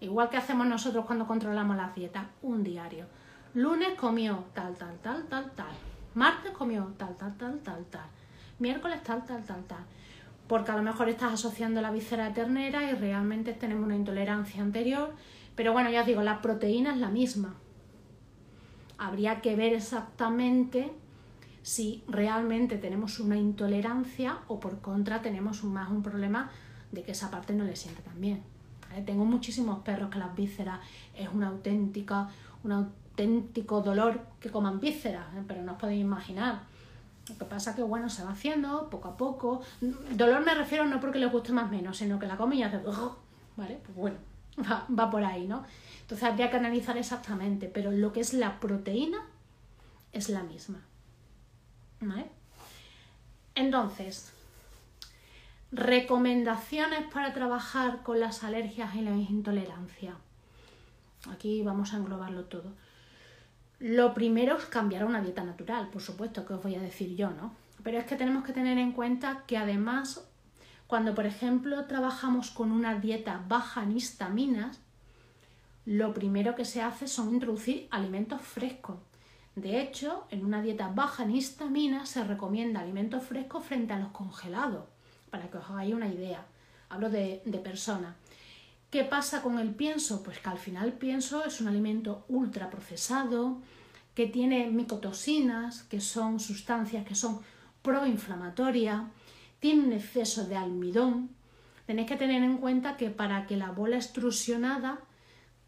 Igual que hacemos nosotros cuando controlamos las dietas, un diario. Lunes comió tal, tal, tal, tal, tal. Martes comió tal, tal, tal, tal, tal. Miércoles tal, tal, tal, tal. Porque a lo mejor estás asociando la víscera ternera y realmente tenemos una intolerancia anterior. Pero bueno, ya os digo, la proteína es la misma. Habría que ver exactamente si realmente tenemos una intolerancia o por contra tenemos más un problema de que esa parte no le siente tan bien. Tengo muchísimos perros que las vísceras es una auténtica, una auténtico dolor que coman vísceras, ¿eh? pero no os podéis imaginar. Lo que pasa que, bueno, se va haciendo poco a poco. Dolor me refiero no porque le guste más menos, sino que la come y hace... ¿Vale? Pues bueno, va por ahí, ¿no? Entonces habría que analizar exactamente, pero lo que es la proteína es la misma. ¿Vale? Entonces, recomendaciones para trabajar con las alergias y la intolerancia. Aquí vamos a englobarlo todo. Lo primero es cambiar a una dieta natural, por supuesto, que os voy a decir yo, ¿no? Pero es que tenemos que tener en cuenta que además, cuando por ejemplo trabajamos con una dieta baja en histaminas, lo primero que se hace son introducir alimentos frescos. De hecho, en una dieta baja en histaminas se recomienda alimentos frescos frente a los congelados, para que os hagáis una idea. Hablo de, de personas. ¿Qué pasa con el pienso? Pues que al final el pienso es un alimento ultraprocesado, que tiene micotoxinas, que son sustancias que son proinflamatorias, tiene un exceso de almidón. Tenéis que tener en cuenta que para que la bola extrusionada,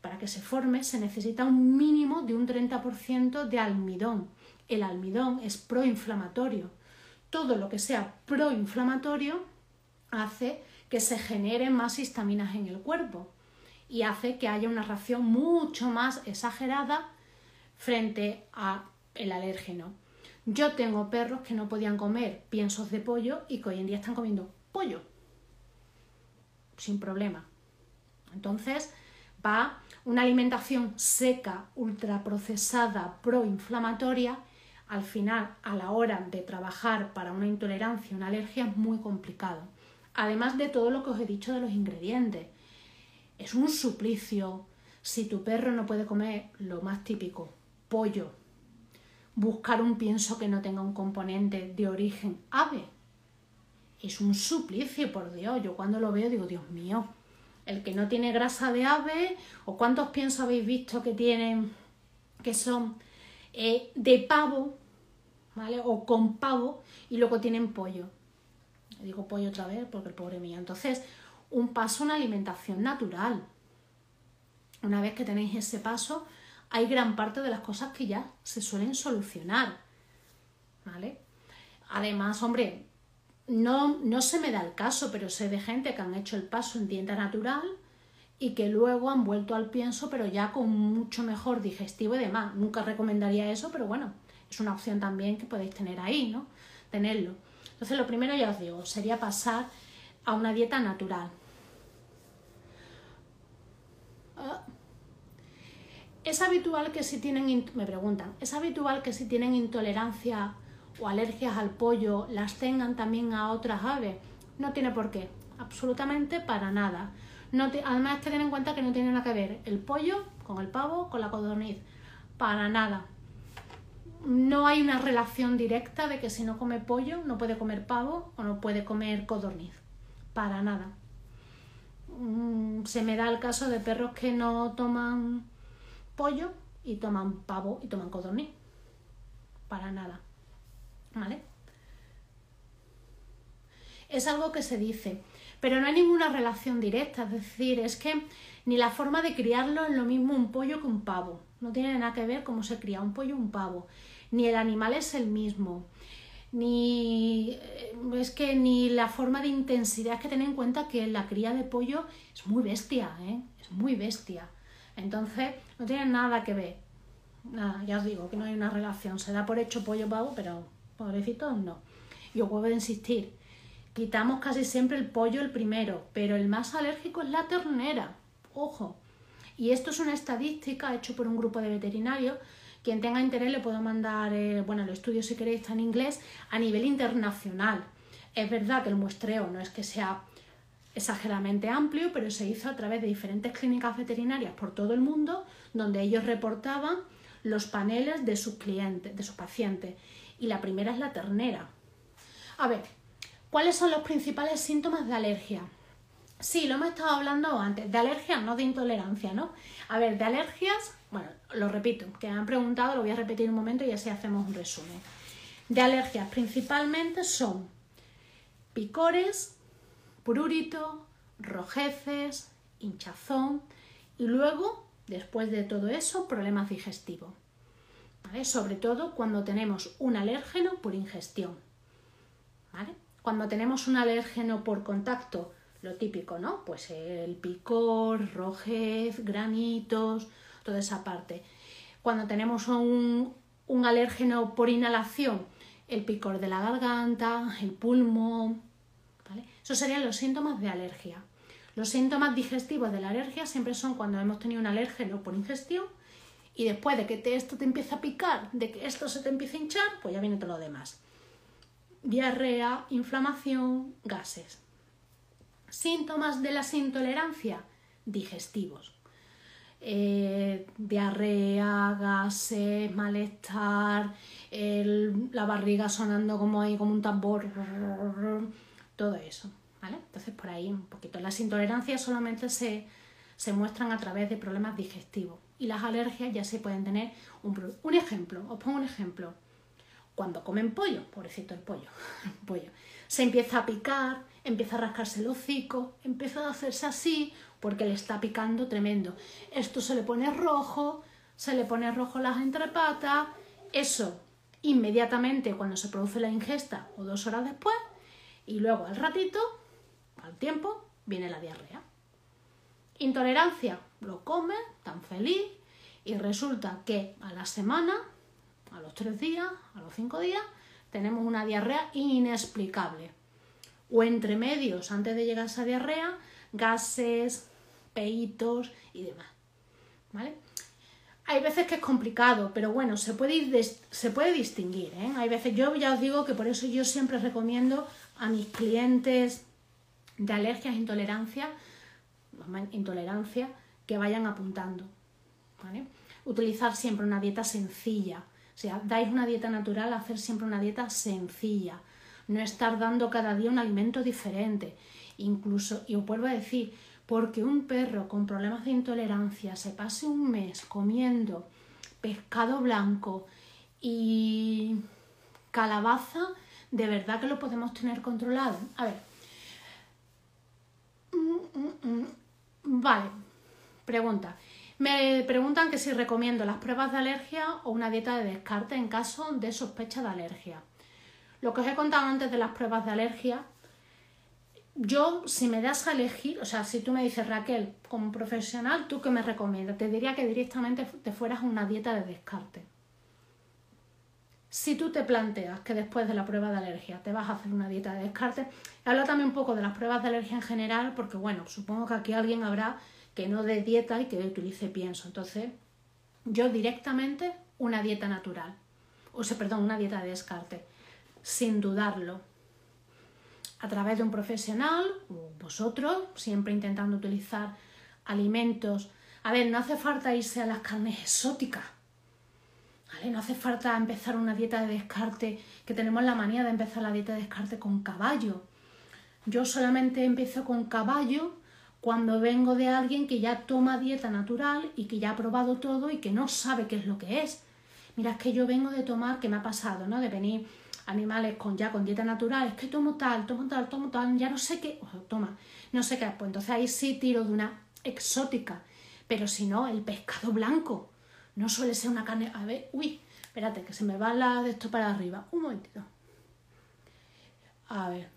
para que se forme, se necesita un mínimo de un 30% de almidón. El almidón es proinflamatorio. Todo lo que sea proinflamatorio hace que se generen más histaminas en el cuerpo y hace que haya una reacción mucho más exagerada frente a el alérgeno. Yo tengo perros que no podían comer piensos de pollo y que hoy en día están comiendo pollo sin problema. Entonces va una alimentación seca, ultraprocesada, proinflamatoria, al final, a la hora de trabajar para una intolerancia, una alergia, es muy complicado. Además de todo lo que os he dicho de los ingredientes. Es un suplicio. Si tu perro no puede comer lo más típico, pollo, buscar un pienso que no tenga un componente de origen ave. Es un suplicio, por Dios. Yo cuando lo veo digo, Dios mío, el que no tiene grasa de ave, o cuántos piensos habéis visto que tienen, que son eh, de pavo, ¿vale? O con pavo, y luego tienen pollo digo pollo otra vez porque el pobre mío. Entonces, un paso, una alimentación natural. Una vez que tenéis ese paso, hay gran parte de las cosas que ya se suelen solucionar. ¿Vale? Además, hombre, no, no se me da el caso, pero sé de gente que han hecho el paso en dieta natural y que luego han vuelto al pienso, pero ya con mucho mejor digestivo y demás. Nunca recomendaría eso, pero bueno, es una opción también que podéis tener ahí, ¿no? Tenerlo. Entonces lo primero ya os digo, sería pasar a una dieta natural. Ah. Es habitual que si tienen, me preguntan, es habitual que si tienen intolerancia o alergias al pollo las tengan también a otras aves. No tiene por qué, absolutamente para nada. Además, que tener en cuenta que no tiene nada que ver el pollo con el pavo, con la codorniz, para nada no hay una relación directa de que si no come pollo no puede comer pavo o no puede comer codorniz. Para nada. Mm, se me da el caso de perros que no toman pollo y toman pavo y toman codorniz. Para nada. ¿Vale? Es algo que se dice, pero no hay ninguna relación directa. Es decir, es que ni la forma de criarlo es lo mismo un pollo que un pavo. No tiene nada que ver cómo se cría un pollo o un pavo ni el animal es el mismo, ni eh, es que ni la forma de intensidad, es que tener en cuenta que la cría de pollo es muy bestia, ¿eh? es muy bestia. Entonces, no tiene nada que ver. Nada, ya os digo que no hay una relación. Se da por hecho pollo pavo, pero pobrecitos no. Yo puedo insistir. Quitamos casi siempre el pollo el primero, pero el más alérgico es la ternera. Ojo. Y esto es una estadística hecho por un grupo de veterinarios quien tenga interés le puedo mandar, eh, bueno, el estudio si queréis está en inglés, a nivel internacional. Es verdad que el muestreo no es que sea exageradamente amplio, pero se hizo a través de diferentes clínicas veterinarias por todo el mundo, donde ellos reportaban los paneles de sus clientes, de sus pacientes. Y la primera es la ternera. A ver, ¿cuáles son los principales síntomas de alergia? Sí, lo hemos estado hablando antes, de alergia, no de intolerancia, ¿no? A ver, de alergias, bueno, lo repito, que han preguntado, lo voy a repetir un momento y así hacemos un resumen. De alergias principalmente son picores, prurito, rojeces, hinchazón y luego, después de todo eso, problemas digestivos. Sobre todo cuando tenemos un alérgeno por ingestión. Cuando tenemos un alérgeno por contacto, lo típico, ¿no? Pues el picor, rojez, granitos, toda esa parte. Cuando tenemos un, un alérgeno por inhalación, el picor de la garganta, el pulmón, ¿vale? Esos serían los síntomas de alergia. Los síntomas digestivos de la alergia siempre son cuando hemos tenido un alérgeno por ingestión y después de que esto te empieza a picar, de que esto se te empieza a hinchar, pues ya viene todo lo demás. Diarrea, inflamación, gases. Síntomas de la intolerancia digestivos. Eh, diarrea, gases, malestar, la barriga sonando como ahí, como un tambor, todo eso. ¿vale? Entonces por ahí un poquito. Las intolerancias solamente se, se muestran a través de problemas digestivos y las alergias ya se pueden tener un, un ejemplo, os pongo un ejemplo. Cuando comen pollo, pobrecito el pollo, pollo, se empieza a picar, empieza a rascarse el hocico, empieza a hacerse así porque le está picando tremendo. Esto se le pone rojo, se le pone rojo las entrepatas, eso inmediatamente cuando se produce la ingesta o dos horas después y luego al ratito, al tiempo, viene la diarrea. Intolerancia, lo come, tan feliz, y resulta que a la semana, a los tres días, a los cinco días, tenemos una diarrea inexplicable. O entre medios, antes de llegar a esa diarrea, gases, peitos y demás. ¿Vale? Hay veces que es complicado, pero bueno, se puede, se puede distinguir. ¿eh? Hay veces, yo ya os digo que por eso yo siempre recomiendo a mis clientes de alergias, intolerancia, intolerancia, que vayan apuntando. Utilizar siempre una dieta sencilla. O sea, dais una dieta natural, hacer siempre una dieta sencilla. No estar dando cada día un alimento diferente. Incluso, y os vuelvo a decir, porque un perro con problemas de intolerancia se pase un mes comiendo pescado blanco y calabaza, de verdad que lo podemos tener controlado. A ver. Mm, mm, mm. Vale. Pregunta. Me preguntan que si recomiendo las pruebas de alergia o una dieta de descarte en caso de sospecha de alergia. Lo que os he contado antes de las pruebas de alergia, yo si me das a elegir, o sea, si tú me dices Raquel, como profesional, ¿tú qué me recomiendas? Te diría que directamente te fueras a una dieta de descarte. Si tú te planteas que después de la prueba de alergia te vas a hacer una dieta de descarte, habla también un poco de las pruebas de alergia en general, porque bueno, supongo que aquí alguien habrá que no dé dieta y que utilice pienso. Entonces, yo directamente una dieta natural, o sea, perdón, una dieta de descarte, sin dudarlo, a través de un profesional, o vosotros, siempre intentando utilizar alimentos. A ver, no hace falta irse a las carnes exóticas. ¿Vale? No hace falta empezar una dieta de descarte, que tenemos la manía de empezar la dieta de descarte con caballo. Yo solamente empiezo con caballo cuando vengo de alguien que ya toma dieta natural y que ya ha probado todo y que no sabe qué es lo que es. Mira, es que yo vengo de tomar, que me ha pasado, ¿no? De venir animales con ya con dieta natural, es que tomo tal, tomo tal, tomo tal, ya no sé qué, toma, no sé qué, pues entonces ahí sí tiro de una exótica, pero si no, el pescado blanco no suele ser una carne, a ver, uy, espérate, que se me va la de esto para arriba, un momentito. A ver,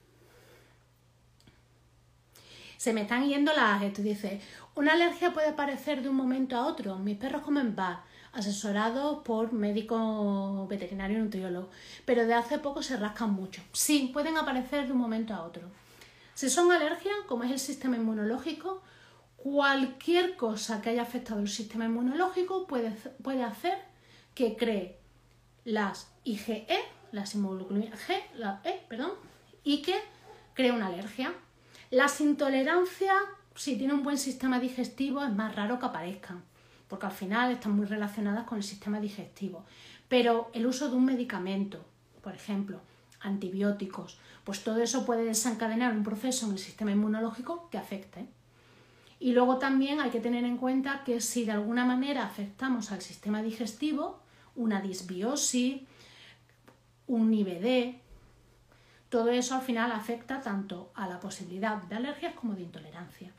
se me están yendo las esto dice una alergia puede aparecer de un momento a otro. Mis perros comen bar asesorados por médico veterinario y nutriólogo pero de hace poco se rascan mucho. Sí pueden aparecer de un momento a otro. Si son alergias como es el sistema inmunológico cualquier cosa que haya afectado el sistema inmunológico puede, puede hacer que cree las IgE, las inmunoglobulina G, la E, perdón, y que cree una alergia. Las intolerancias, si tiene un buen sistema digestivo, es más raro que aparezcan, porque al final están muy relacionadas con el sistema digestivo. Pero el uso de un medicamento, por ejemplo, antibióticos, pues todo eso puede desencadenar un proceso en el sistema inmunológico que afecte. Y luego también hay que tener en cuenta que si de alguna manera afectamos al sistema digestivo, una disbiosis, un IBD, todo eso al final afecta tanto a la posibilidad de alergias como de intolerancia.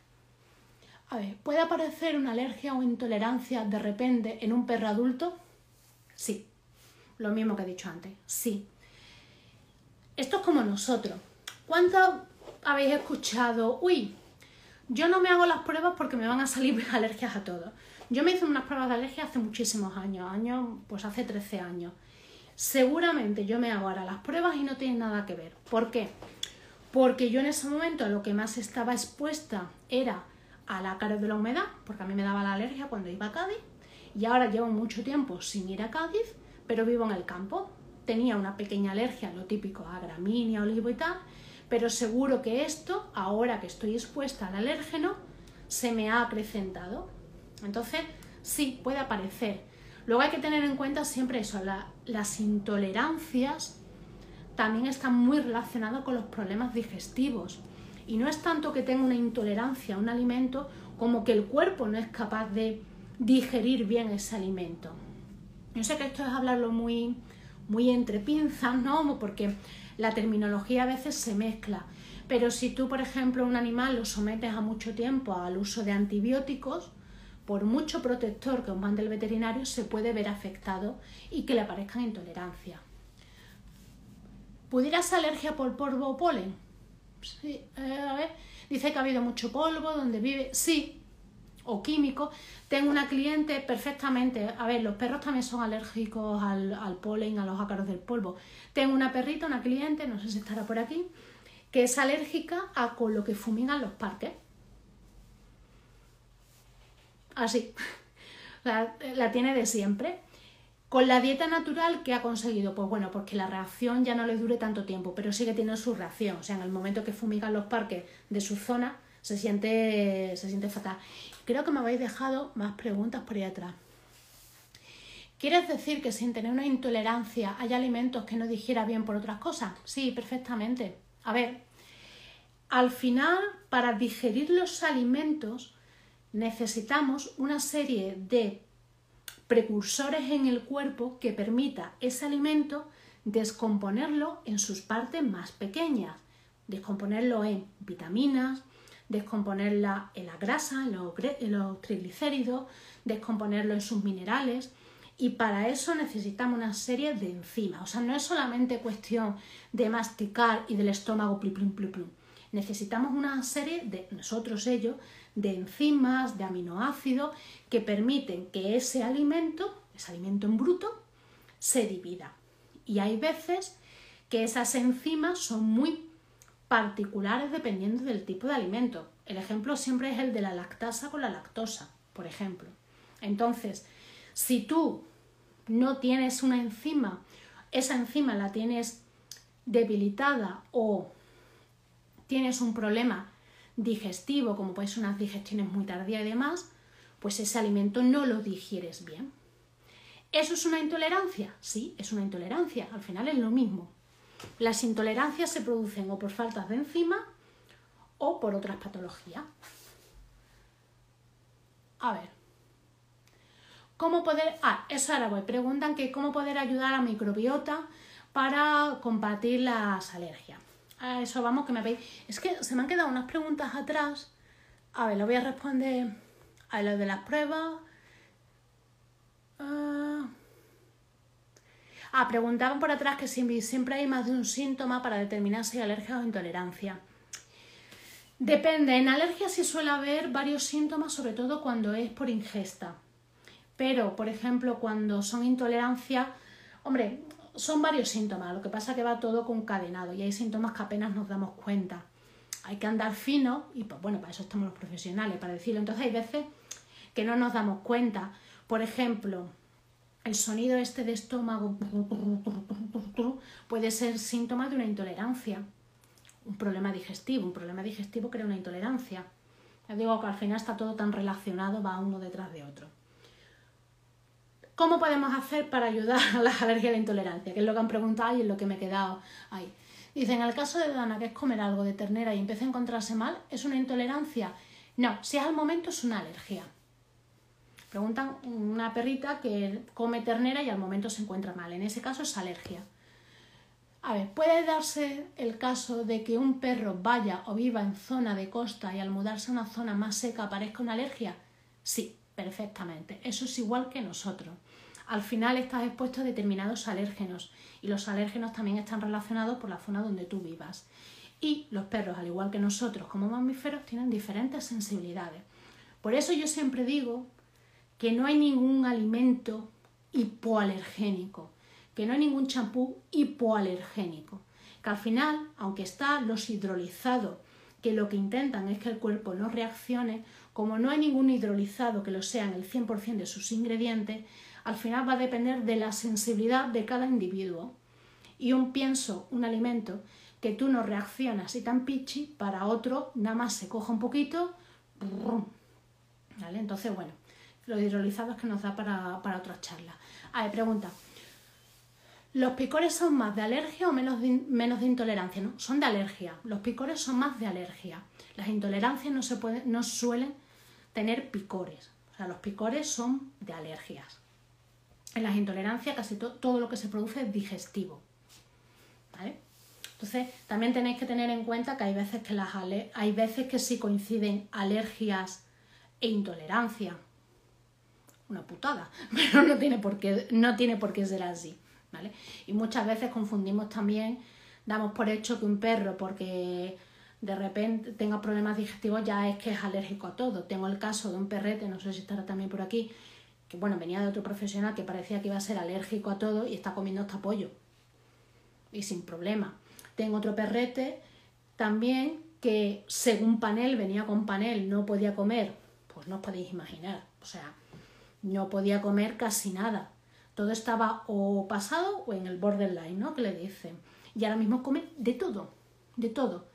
A ver, ¿puede aparecer una alergia o intolerancia de repente en un perro adulto? Sí, lo mismo que he dicho antes, sí. Esto es como nosotros. ¿Cuánto habéis escuchado? Uy, yo no me hago las pruebas porque me van a salir alergias a todo. Yo me hice unas pruebas de alergia hace muchísimos años, años, pues hace 13 años. Seguramente yo me hago ahora las pruebas y no tiene nada que ver. ¿Por qué? Porque yo en ese momento lo que más estaba expuesta era a la cara de la humedad, porque a mí me daba la alergia cuando iba a Cádiz, y ahora llevo mucho tiempo sin ir a Cádiz, pero vivo en el campo. Tenía una pequeña alergia, lo típico, a gramínea, olivo y tal, pero seguro que esto, ahora que estoy expuesta al alérgeno, se me ha acrecentado. Entonces, sí, puede aparecer. Luego hay que tener en cuenta siempre eso, las intolerancias también están muy relacionadas con los problemas digestivos. Y no es tanto que tenga una intolerancia a un alimento como que el cuerpo no es capaz de digerir bien ese alimento. Yo sé que esto es hablarlo muy, muy entre pinzas, ¿no? Porque la terminología a veces se mezcla. Pero si tú, por ejemplo, un animal lo sometes a mucho tiempo al uso de antibióticos, por mucho protector que os mande el veterinario, se puede ver afectado y que le aparezcan intolerancia. ¿Pudiera ser alergia por polvo o polen? Sí, eh, a ver. Dice que ha habido mucho polvo donde vive. Sí, o químico. Tengo una cliente perfectamente. A ver, los perros también son alérgicos al, al polen, a los ácaros del polvo. Tengo una perrita, una cliente, no sé si estará por aquí, que es alérgica a con lo que fumigan los parques. Así. La, tiene de siempre. Con la dieta natural, ¿qué ha conseguido? Pues bueno, pues que la reacción ya no le dure tanto tiempo, pero sigue teniendo su reacción. O sea, en el momento que fumigan los parques de su zona, se siente, se siente fatal. Creo que me habéis dejado más preguntas por ahí atrás. ¿Quieres decir que sin tener una intolerancia hay alimentos que no digiera bien por otras cosas? Sí, perfectamente. A ver, al final, para digerir los alimentos necesitamos una serie de precursores en el cuerpo que permita ese alimento descomponerlo en sus partes más pequeñas, descomponerlo en vitaminas, descomponerla en la grasa, en los, triglicéridos, descomponerlo en sus minerales. Y para eso necesitamos una serie de enzimas. O sea, no es solamente cuestión de masticar y del estómago plum, plum, plum. Necesitamos una serie de, nosotros ellos, de enzimas, de aminoácidos que permiten que ese alimento, ese alimento en bruto, se divida. Y hay veces que esas enzimas son muy particulares dependiendo del tipo de alimento. El ejemplo siempre es el de la lactasa con la lactosa, por ejemplo. Entonces, si tú no tienes una enzima, esa enzima la tienes debilitada o tienes un problema digestivo, como puede ser unas digestiones muy tardías y demás, pues ese alimento no lo digieres bien. ¿Eso es una intolerancia? Sí, es una intolerancia. Al final es lo mismo. Las intolerancias se producen o por faltas de enzima o por otras patologías. A ver. ¿Cómo poder.? Ah, eso ahora voy. Preguntan que cómo poder ayudar a microbiota para combatir las alergias. A eso vamos, que me veis. Es que se me han quedado unas preguntas atrás. A ver, lo voy a responder a lo de las pruebas. Ah, Ah, preguntaban por atrás que si siempre hay más de un síntoma para determinar si hay alergia o intolerancia. Depende, en alergia sí suele haber varios síntomas, sobre todo cuando es por ingesta. Pero, por ejemplo, cuando son intolerancia, hombre, son varios síntomas, lo que pasa es que va todo concadenado y hay síntomas que apenas nos damos cuenta. Hay que andar fino y pues bueno, para eso estamos los profesionales, para decirlo. Entonces hay veces que no nos damos cuenta. Por ejemplo, el sonido este de estómago puede ser síntoma de una intolerancia, un problema digestivo. Un problema digestivo crea una intolerancia. Ya digo que al final está todo tan relacionado, va uno detrás de otro. ¿Cómo podemos hacer para ayudar a las alergias y la intolerancia? Que es lo que han preguntado y es lo que me he quedado ahí. Dicen, en el caso de Dana, que es comer algo de ternera y empieza a encontrarse mal, ¿es una intolerancia? No, si es al momento es una alergia. Preguntan una perrita que come ternera y al momento se encuentra mal. En ese caso es alergia. A ver, ¿puede darse el caso de que un perro vaya o viva en zona de costa y al mudarse a una zona más seca aparezca una alergia? Sí, perfectamente. Eso es igual que nosotros. Al final estás expuesto a determinados alérgenos y los alérgenos también están relacionados por la zona donde tú vivas. Y los perros, al igual que nosotros como mamíferos, tienen diferentes sensibilidades. Por eso yo siempre digo que no hay ningún alimento hipoalergénico, que no hay ningún champú hipoalergénico, que al final, aunque está los hidrolizados, que lo que intentan es que el cuerpo no reaccione, como no hay ningún hidrolizado que lo sea en el 100% de sus ingredientes, al final va a depender de la sensibilidad de cada individuo. Y un pienso, un alimento que tú no reaccionas y tan pichi, para otro nada más se coja un poquito. ¿Vale? Entonces, bueno, los hidrolizados que nos da para, para otra charla. A ver, pregunta. ¿Los picores son más de alergia o menos de, menos de intolerancia? No, son de alergia. Los picores son más de alergia. Las intolerancias no, se pueden, no suelen tener picores. O sea, los picores son de alergias. En las intolerancias casi todo lo que se produce es digestivo. Entonces, también tenéis que tener en cuenta que hay veces que, las hay veces que sí coinciden alergias e intolerancia. Una putada, pero no tiene por qué, no tiene por qué ser así. ¿vale? Y muchas veces confundimos también, damos por hecho que un perro, porque de repente tenga problemas digestivos, ya es que es alérgico a todo. Tengo el caso de un perrete, no sé si estará también por aquí, que bueno, venía de otro profesional que parecía que iba a ser alérgico a todo y está comiendo hasta pollo. Y sin problema. Tengo otro perrete también que según panel, venía con panel, no podía comer, pues no os podéis imaginar. O sea, no podía comer casi nada. Todo estaba o pasado o en el borderline, ¿no? Que le dicen. Y ahora mismo come de todo, de todo.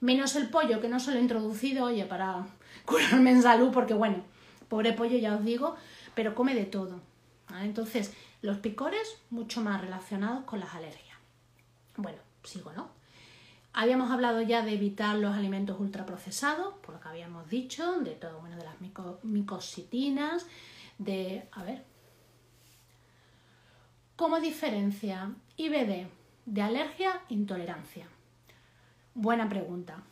Menos el pollo, que no se lo he introducido, oye, para curarme en salud, porque bueno, pobre pollo, ya os digo, pero come de todo. Entonces, los picores mucho más relacionados con las alergias. Bueno, sigo, ¿no? Habíamos hablado ya de evitar los alimentos ultraprocesados, por lo que habíamos dicho, de todo, bueno, de las micositinas, de, a ver, ¿cómo diferencia IBD de alergia e intolerancia? Buena pregunta.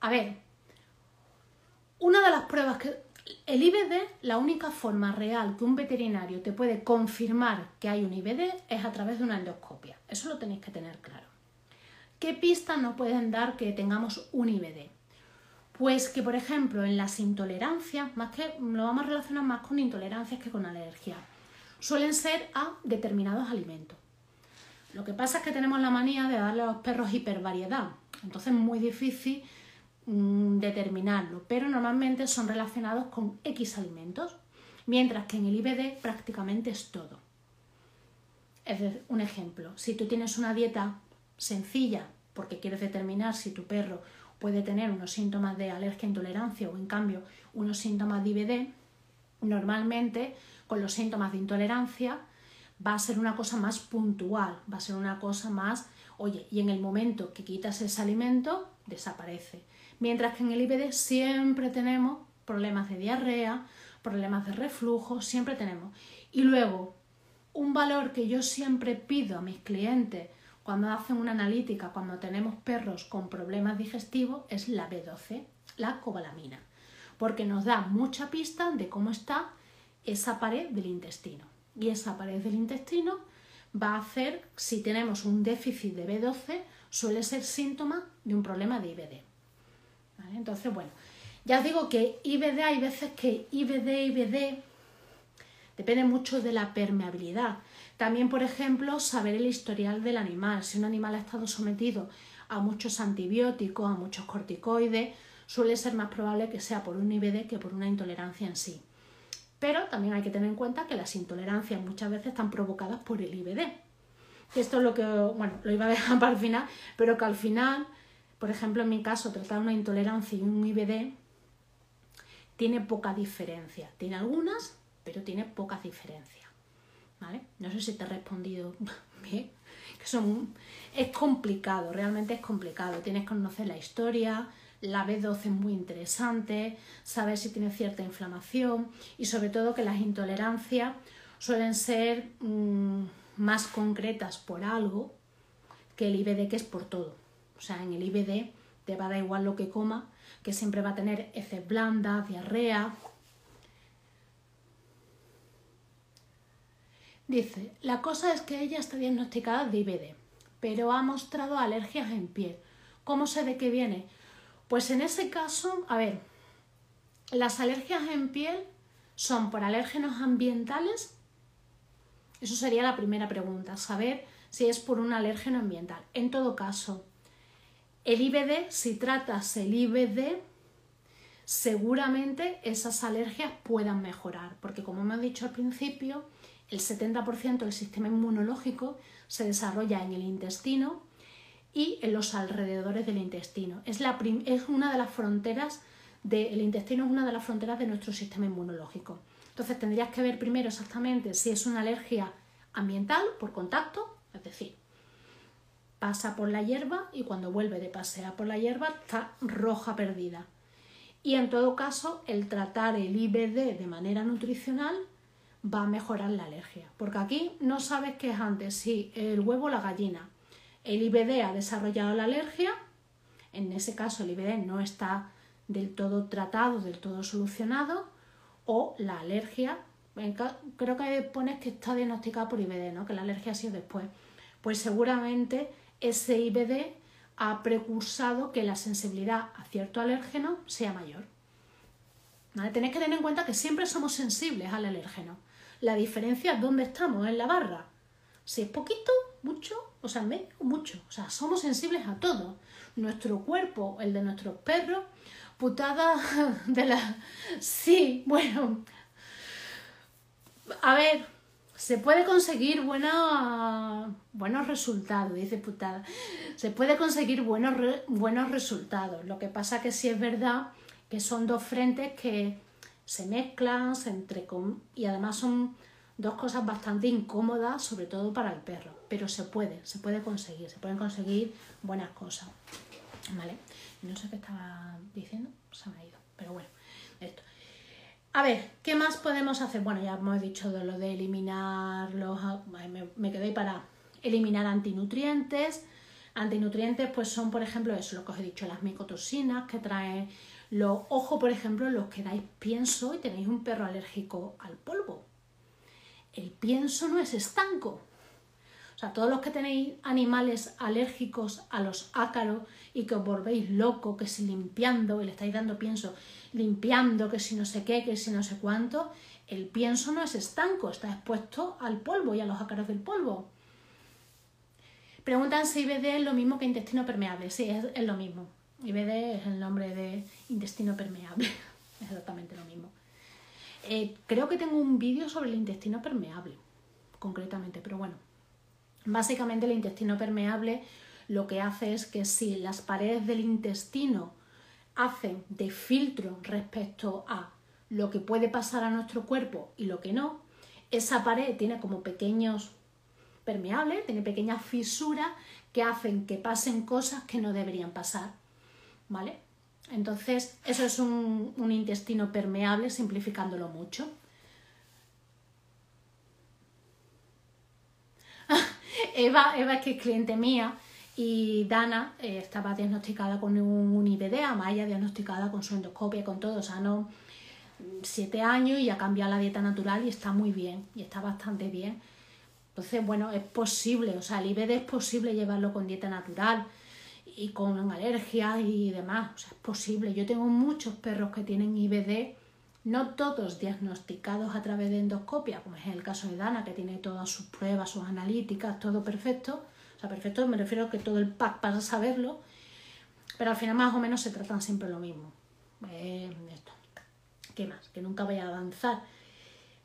A ver, una de las pruebas que el IBD, la única forma real que un veterinario te puede confirmar que hay un IBD es a través de una endoscopia. Eso lo tenéis que tener claro. ¿Qué pistas nos pueden dar que tengamos un IBD? Pues que, por ejemplo, en las intolerancias, más que lo vamos a relacionar más con intolerancias que con alergias, suelen ser a determinados alimentos. Lo que pasa es que tenemos la manía de darle a los perros hipervariedad. Entonces es muy difícil Mm, determinarlo, pero normalmente son relacionados con X alimentos, mientras que en el IBD prácticamente es todo. Es un ejemplo, si tú tienes una dieta sencilla porque quieres determinar si tu perro puede tener unos síntomas de alergia, intolerancia o en cambio unos síntomas de IBD, normalmente con los síntomas de intolerancia va a ser una cosa más puntual, va a ser una cosa más, oye, y en el momento que quitas ese alimento, desaparece mientras que en el IBD siempre tenemos problemas de diarrea, problemas de reflujo, siempre tenemos. Y luego, un valor que yo siempre pido a mis clientes cuando hacen una analítica, cuando tenemos perros con problemas digestivos, es la B12, la cobalamina, porque nos da mucha pista de cómo está esa pared del intestino. Y esa pared del intestino va a hacer, si tenemos un déficit de B12, suele ser síntoma de un problema de IBD. Entonces, bueno, ya os digo que IBD hay veces que IBD, IBD depende mucho de la permeabilidad. También, por ejemplo, saber el historial del animal. Si un animal ha estado sometido a muchos antibióticos, a muchos corticoides, suele ser más probable que sea por un IBD que por una intolerancia en sí. Pero también hay que tener en cuenta que las intolerancias muchas veces están provocadas por el IBD. Esto es lo que, bueno, lo iba a dejar para el final, pero que al final por ejemplo, en mi caso, tratar una intolerancia y un IBD tiene poca diferencia. Tiene algunas, pero tiene poca diferencia. ¿Vale? No sé si te he respondido bien. Que son, es complicado, realmente es complicado. Tienes que conocer la historia, la B12 es muy interesante, saber si tiene cierta inflamación y sobre todo que las intolerancias suelen ser mm, más concretas por algo que el IBD que es por todo. Sea, en el IBD te va a dar igual lo que coma, que siempre va a tener heces blandas, diarrea. Dice, la cosa es que ella está diagnosticada de IBD, pero ha mostrado alergias en piel. ¿Cómo sé de qué viene? Pues en ese caso, a ver, las alergias en piel son por alérgenos ambientales. Eso sería la primera pregunta, saber si es por un alérgeno ambiental. En todo caso, el IBD, si tratas el IBD, seguramente esas alergias puedan mejorar, porque como hemos dicho al principio, el 70% del sistema inmunológico se desarrolla en el intestino y en los alrededores del intestino. Es, una de las fronteras del intestino, es una de las fronteras de nuestro sistema inmunológico. Entonces tendrías que ver primero exactamente si es una alergia ambiental por contacto, es decir, pasa por la hierba y cuando vuelve de pasear por la hierba está roja perdida. Y en todo caso, el tratar el IBD de manera nutricional va a mejorar la alergia. Porque aquí no sabes qué es antes, si el huevo o la gallina. El IBD ha desarrollado la alergia, en ese caso el IBD no está del todo tratado, del todo solucionado, o la alergia, creo que pones que está diagnosticada por IBD, ¿no? que la alergia ha sido después. Pues seguramente ese IBD ha precursado que la sensibilidad a cierto alérgeno sea mayor. Tenéis que tener en cuenta que siempre somos sensibles al alérgeno. La diferencia es dónde estamos, en la barra. Si es poquito, mucho, o sea, medio, mucho. O sea, somos sensibles a todo. Nuestro cuerpo, el de nuestros perros, putada de la... Sí, bueno. A ver, se puede conseguir buena, buenos resultados, dice putada. Se puede conseguir buenos, buenos resultados. Lo que pasa que sí es verdad que son dos frentes que se mezclan, se y además son dos cosas bastante incómodas, sobre todo para el perro. Pero se puede, se puede conseguir, se pueden conseguir buenas cosas. ¿Vale? No sé qué estaba diciendo, se me ha ido, pero bueno. A ver, ¿qué más podemos hacer? Bueno, ya hemos dicho de lo de eliminar los... Me, me quedé para eliminar antinutrientes. Antinutrientes pues son, por ejemplo, eso, lo que os he dicho, las micotoxinas que traen los... Ojo, por ejemplo, los que dais pienso y tenéis un perro alérgico al polvo. El pienso no es estanco. O sea, todos los que tenéis animales alérgicos a los ácaros y que os volvéis loco, que si limpiando y le estáis dando pienso limpiando, que si no sé qué, que si no sé cuánto, el pienso no es estanco, está expuesto al polvo y a los ácaros del polvo. Preguntan si IBD es lo mismo que intestino permeable. Sí, es, lo mismo. IBD es el nombre de intestino permeable. es exactamente lo mismo. Eh, creo que tengo un vídeo sobre el intestino permeable, concretamente, pero bueno. Básicamente el intestino permeable lo que hace es que si las paredes del intestino hacen de filtro respecto a lo que puede pasar a nuestro cuerpo y lo que no, esa pared tiene como pequeños permeables, tiene pequeñas fisuras que hacen que pasen cosas que no deberían pasar. ¿Vale? Entonces, eso es un, un intestino permeable, simplificándolo mucho. Eva, Eva que es cliente mía y Dana eh, estaba diagnosticada con un, IBD, Amaya diagnosticada con su endoscopia, con todo, o sea, no siete años y ha cambiado la dieta natural y está muy bien, y está bastante bien. Entonces, bueno, es posible, o sea, el IBD es posible llevarlo con dieta natural y con alergias y demás, o sea, es posible. Yo tengo muchos perros que tienen IBD, no todos diagnosticados a través de endoscopia, como es el caso de Dana, que tiene todas sus pruebas, sus analíticas, todo perfecto, perfecto, me refiero a que todo el pack para saberlo, pero al final más o menos se tratan siempre lo mismo. Eh, esto. ¿Qué más? Que nunca vaya a avanzar.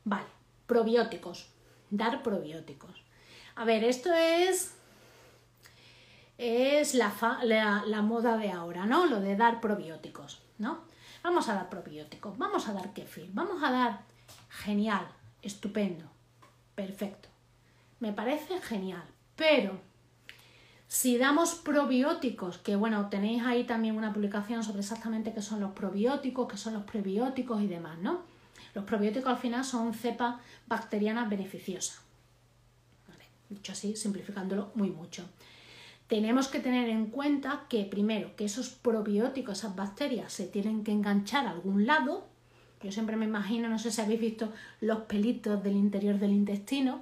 Vale, probióticos. Dar probióticos. A ver, esto es es la, la, la, moda de ahora, ¿no? Lo de dar probióticos, ¿no? Vamos a dar probióticos, vamos a dar kefir, vamos a dar genial, estupendo, perfecto. Me parece genial, pero si damos probióticos, que bueno, tenéis ahí también una publicación sobre exactamente qué son los probióticos, qué son los prebióticos y demás, ¿no? Los probióticos al final son cepas bacterianas beneficiosas. dicho así, simplificándolo muy mucho. Tenemos que tener en cuenta que primero, que esos probióticos, esas bacterias, se tienen que enganchar a algún lado. Yo siempre me imagino, no sé si habéis visto los pelitos del interior del intestino,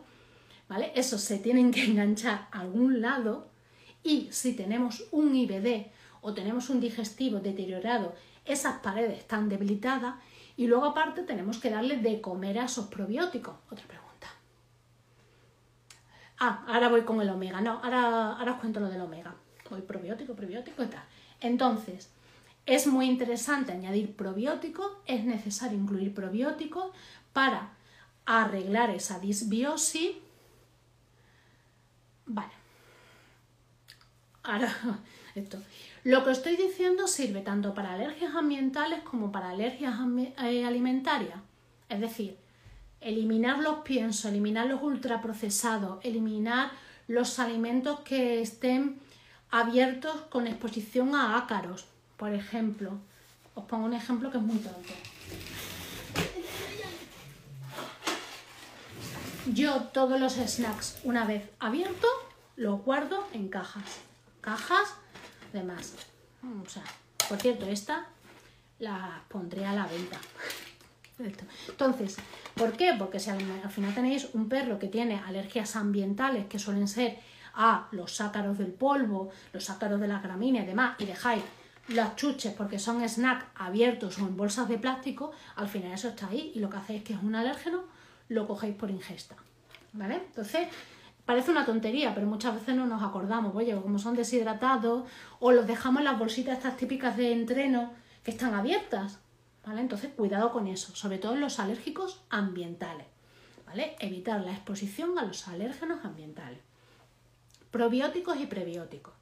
¿vale? Esos se tienen que enganchar a algún lado y si tenemos un IBD o tenemos un digestivo deteriorado, esas paredes están debilitadas y luego aparte tenemos que darle de comer a esos probióticos. Otra pregunta. Ah, ahora voy con el omega. No, ahora, ahora os cuento lo del omega. Voy probiótico, probiótico y tal. Entonces, es muy interesante añadir probióticos, es necesario incluir probióticos para arreglar esa disbiosis. Vale. Ahora, esto. Lo que estoy diciendo sirve tanto para alergias ambientales como para alergias eh, alimentarias. Es decir, eliminar los piensos, eliminar los ultraprocesados, eliminar los alimentos que estén abiertos con exposición a ácaros. Por ejemplo, os pongo un ejemplo que es muy tonto. Yo todos los snacks, una vez abiertos, los guardo en cajas. Cajas demás. Mm, o sea, por cierto, esta la pondré a la venta. Entonces, ¿por qué? Porque si al, final tenéis un perro que tiene alergias ambientales que suelen ser a los ácaros del polvo, los ácaros de las gramíneas y demás, y dejáis las chuches porque son snacks abiertos o en bolsas de plástico, al final eso está ahí y lo que hacéis es que es un alérgeno, lo cogéis por ingesta. ¿Vale? Entonces, Parece una tontería, pero muchas veces no nos acordamos. Oye, como son deshidratados o los dejamos en las bolsitas estas típicas de entreno que están abiertas. ¿Vale? Entonces, cuidado con eso, sobre todo en los alérgicos ambientales. ¿Vale? Evitar la exposición a los alérgenos ambientales. Probióticos y prebióticos.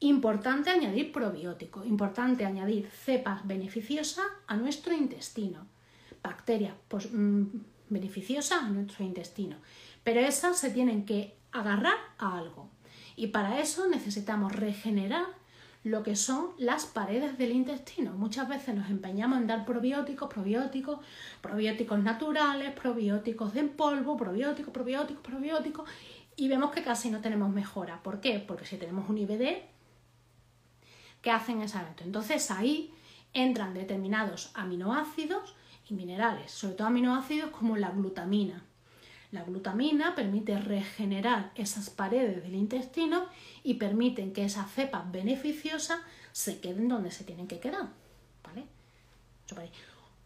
Importante añadir probióticos, importante añadir cepas beneficiosas a nuestro intestino, bacterias pues, mm, beneficiosas a nuestro intestino pero esas se tienen que agarrar a algo. Y para eso necesitamos regenerar lo que son las paredes del intestino. Muchas veces nos empeñamos en dar probióticos, probióticos, probióticos naturales, probióticos de polvo, probióticos, probióticos, probióticos, y vemos que casi no tenemos mejora. ¿Por qué? Porque si tenemos un IBD, ¿qué hacen evento? Entonces ahí entran determinados aminoácidos y minerales, sobre todo aminoácidos como la glutamina. La glutamina permite regenerar esas paredes del intestino y permiten que esas cepas beneficiosas se queden donde se tienen que quedar.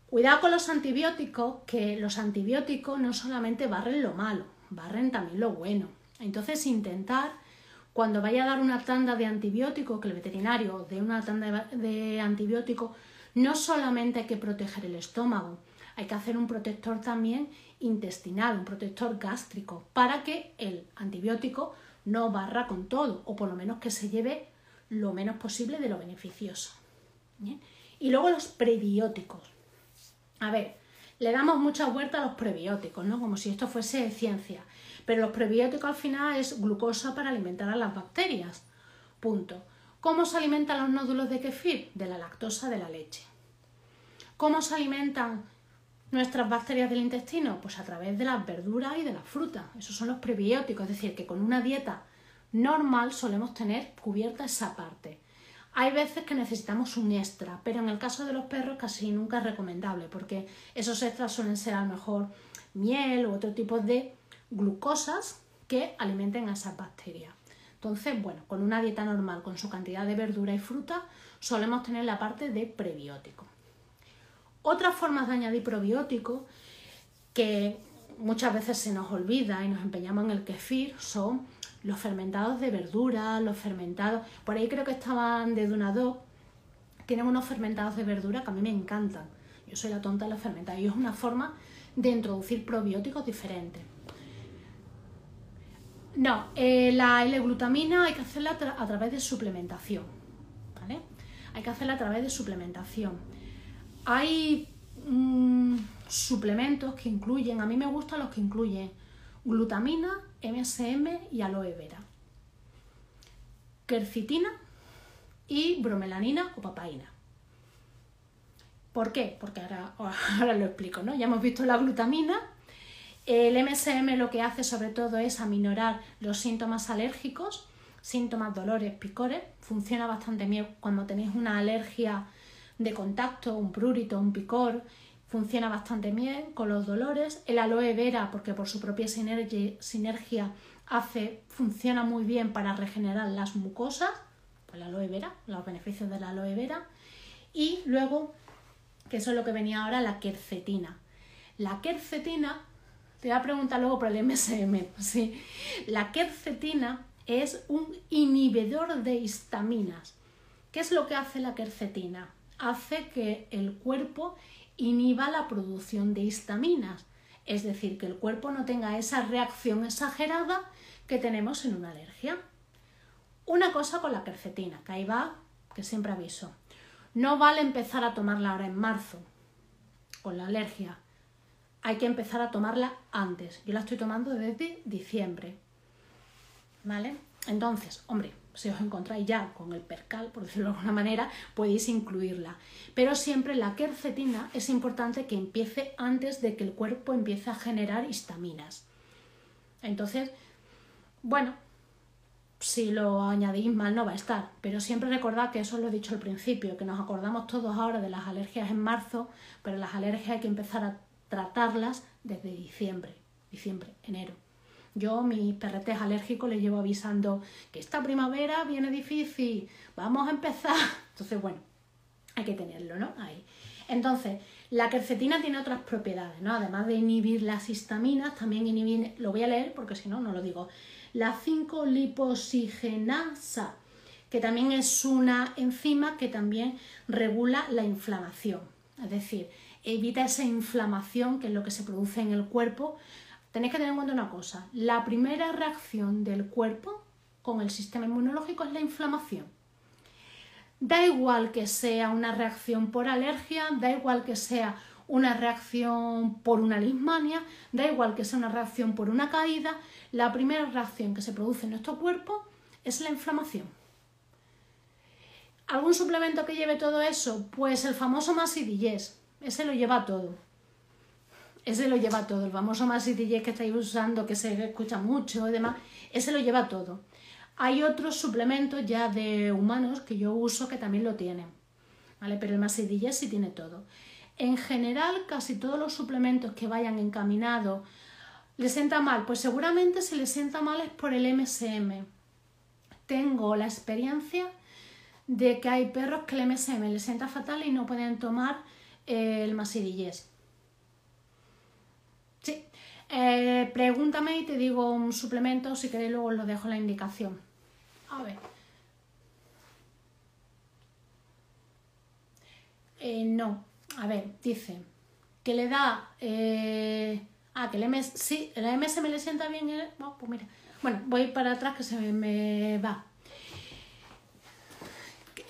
Cuidado con los antibióticos, que los antibióticos no solamente barren lo malo, barren también lo bueno. Entonces intentar, cuando vaya a dar una tanda de antibióticos, que el veterinario dé una tanda de antibióticos, no solamente hay que proteger el estómago, hay que hacer un protector también intestinal, un protector gástrico, para que el antibiótico no barra con todo, o por lo menos que se lleve lo menos posible de lo beneficioso. Y luego los prebióticos. A ver, le damos mucha vuelta a los prebióticos, ¿no? Como si esto fuese ciencia. Pero los prebióticos al final es glucosa para alimentar a las bacterias. Punto. ¿Cómo se alimentan los nódulos de kefir? De la lactosa de la leche. ¿Cómo se alimentan nuestras bacterias del intestino? Pues a través de las verduras y de las frutas. Esos son los prebióticos, es decir, que con una dieta normal solemos tener cubierta esa parte. Hay veces que necesitamos un extra, pero en el caso de los perros casi nunca es recomendable porque esos extras suelen ser a lo mejor miel u otro tipo de glucosas que alimenten a esas bacterias. Entonces, bueno, con una dieta normal, con su cantidad de verdura y fruta, solemos tener la parte de prebiótico. Otras formas de añadir probióticos que muchas veces se nos olvida y nos empeñamos en el kefir son los fermentados de verdura, los fermentados, por ahí creo que estaban de Dunado, tienen unos fermentados de verdura que a mí me encantan. Yo soy la tonta de los fermentados y es una forma de introducir probióticos diferentes. No, eh, la L-glutamina hay que hacerla a, través de suplementación. ¿vale? Hay que hacerla a través de suplementación. Hay mm, suplementos que incluyen, a mí me gustan los que incluyen glutamina, MSM y aloe vera, quercitina y bromelanina o papaína. ¿Por qué? Porque ahora, ahora lo explico, ¿no? Ya hemos visto la glutamina. El MSM lo que hace sobre todo es aminorar los síntomas alérgicos, síntomas, dolores, picores. Funciona bastante bien cuando tenéis una alergia de contacto, un prurito, un picor, funciona bastante bien con los dolores. El aloe vera, porque por su propia sinergia hace, funciona muy bien para regenerar las mucosas. Pues la aloe vera, los beneficios de aloe vera. Y luego, que eso es lo que venía ahora, la quercetina. La quercetina, te voy a preguntar luego por el MSM. Sí. La quercetina es un inhibidor de histaminas. ¿Qué es lo que hace la quercetina? Hace que el cuerpo inhiba la producción de histaminas, es decir, que el cuerpo no tenga esa reacción exagerada que tenemos en una alergia. Una cosa con la quercetina, que ahí va, que siempre aviso. No vale empezar a tomarla ahora en marzo, con la alergia. Hay que empezar a tomarla antes. Yo la estoy tomando desde diciembre. ¿Vale? Entonces, hombre, si os encontráis ya con el percal, por decirlo de alguna manera, podéis incluirla. Pero siempre la quercetina es importante que empiece antes de que el cuerpo empiece a generar histaminas. Entonces, bueno, si lo añadís mal no va a estar, pero siempre recordad que eso lo he dicho al principio, que nos acordamos todos ahora de las alergias en marzo, pero las alergias hay que empezar a tratarlas desde diciembre, diciembre, enero. Yo mis perretes alérgicos les llevo avisando que esta primavera viene difícil, vamos a empezar. Entonces, bueno, hay que tenerlo, ¿no? Ahí. Entonces, la quercetina tiene otras propiedades, ¿no? Además de inhibir las histaminas, también inhibir, lo voy a leer porque si no, no lo digo, la 5-liposigenasa, que también es una enzima que también regula la inflamación. Es decir, evita esa inflamación que es lo que se produce en el cuerpo Tenéis que tener en cuenta una cosa, la primera reacción del cuerpo con el sistema inmunológico es la inflamación. Da igual que sea una reacción por alergia, da igual que sea una reacción por una lismania, da igual que sea una reacción por una caída, la primera reacción que se produce en nuestro cuerpo es la inflamación. ¿Algún suplemento que lleve todo eso? Pues el famoso Masidillés, ese lo lleva todo ese lo lleva todo. El famoso Masitillés que estáis usando, que se escucha mucho y demás, ese lo lleva todo. Hay otros suplementos ya de humanos que yo uso que también lo tienen, ¿vale? Pero el Masitillés sí tiene todo. En general, casi todos los suplementos que vayan encaminados ¿Le sienta mal? Pues seguramente si le sienta mal es por el MSM. Tengo la experiencia de que hay perros que el MSM les sienta fatal y no pueden tomar el masidillés. Sí. Eh, pregúntame y te digo un suplemento, si queréis luego os lo dejo la indicación. A ver. Eh, no, a ver, dice que le da... Eh, ah, que el MS... Sí, el MS me le sienta bien... pues mira. Bueno, voy para atrás que se me va.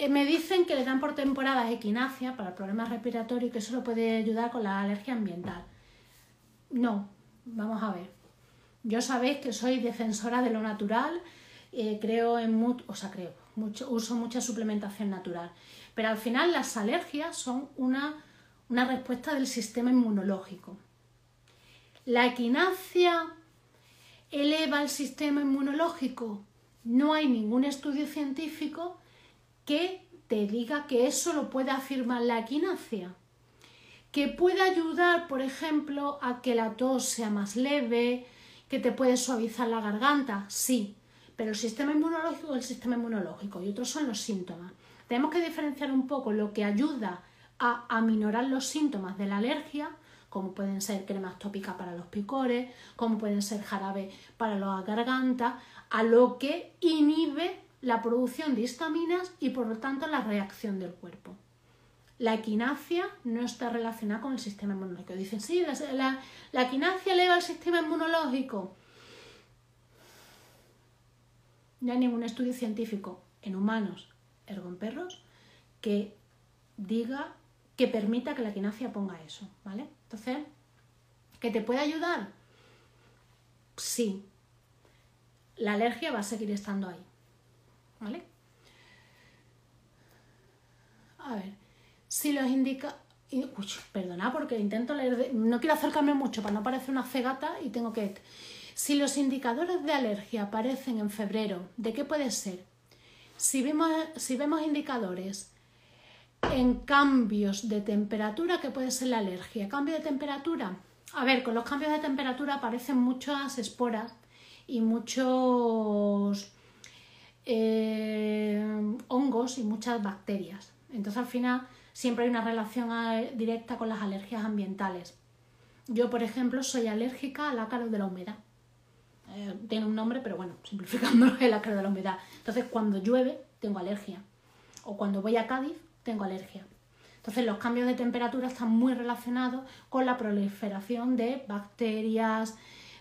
Me dicen que le dan por temporadas equinacia para problemas respiratorios y que eso lo puede ayudar con la alergia ambiental. No, vamos a ver. Yo sabéis que soy defensora de lo natural, eh, creo en mucho, o sea, creo, mucho, uso mucha suplementación natural. Pero al final las alergias son una, una respuesta del sistema inmunológico. La equinacia eleva el sistema inmunológico. No hay ningún estudio científico que te diga que eso lo puede afirmar la equinacia que puede ayudar, por ejemplo, a que la tos sea más leve, que te puede suavizar la garganta, sí, pero el sistema inmunológico es el sistema inmunológico y otros son los síntomas. Tenemos que diferenciar un poco lo que ayuda a aminorar los síntomas de la alergia, como pueden ser cremas tópicas para los picores, como pueden ser jarabe para la garganta, a lo que inhibe la producción de histaminas y por lo tanto la reacción del cuerpo la equinacia no está relacionada con el sistema inmunológico. Dicen, sí, la, la, equinacia eleva el sistema inmunológico. No hay ningún estudio científico en humanos, ergo en perros, que diga, que permita que la equinacia ponga eso, ¿vale? Entonces, ¿que te puede ayudar? Sí. La alergia va a seguir estando ahí, ¿vale? A ver, si los indica... Uy, perdona, porque intento leer... No quiero acercarme mucho para no parecer una cegata y tengo que... Si los indicadores de alergia aparecen en febrero, ¿de qué puede ser? Si vemos, si vemos indicadores en cambios de temperatura que puede ser la alergia. Cambio de temperatura. A ver, con los cambios de temperatura aparecen muchas esporas y muchos eh, hongos y muchas bacterias. Entonces al final siempre hay una relación eh, directa con las alergias ambientales. Yo, por ejemplo, soy alérgica al ácaro de la humedad. Eh, tiene un nombre, pero bueno, simplificando el ácaro de la humedad. Entonces, cuando llueve, tengo alergia. O cuando voy a Cádiz, tengo alergia. Entonces, los cambios de temperatura están muy relacionados con la proliferación de bacterias,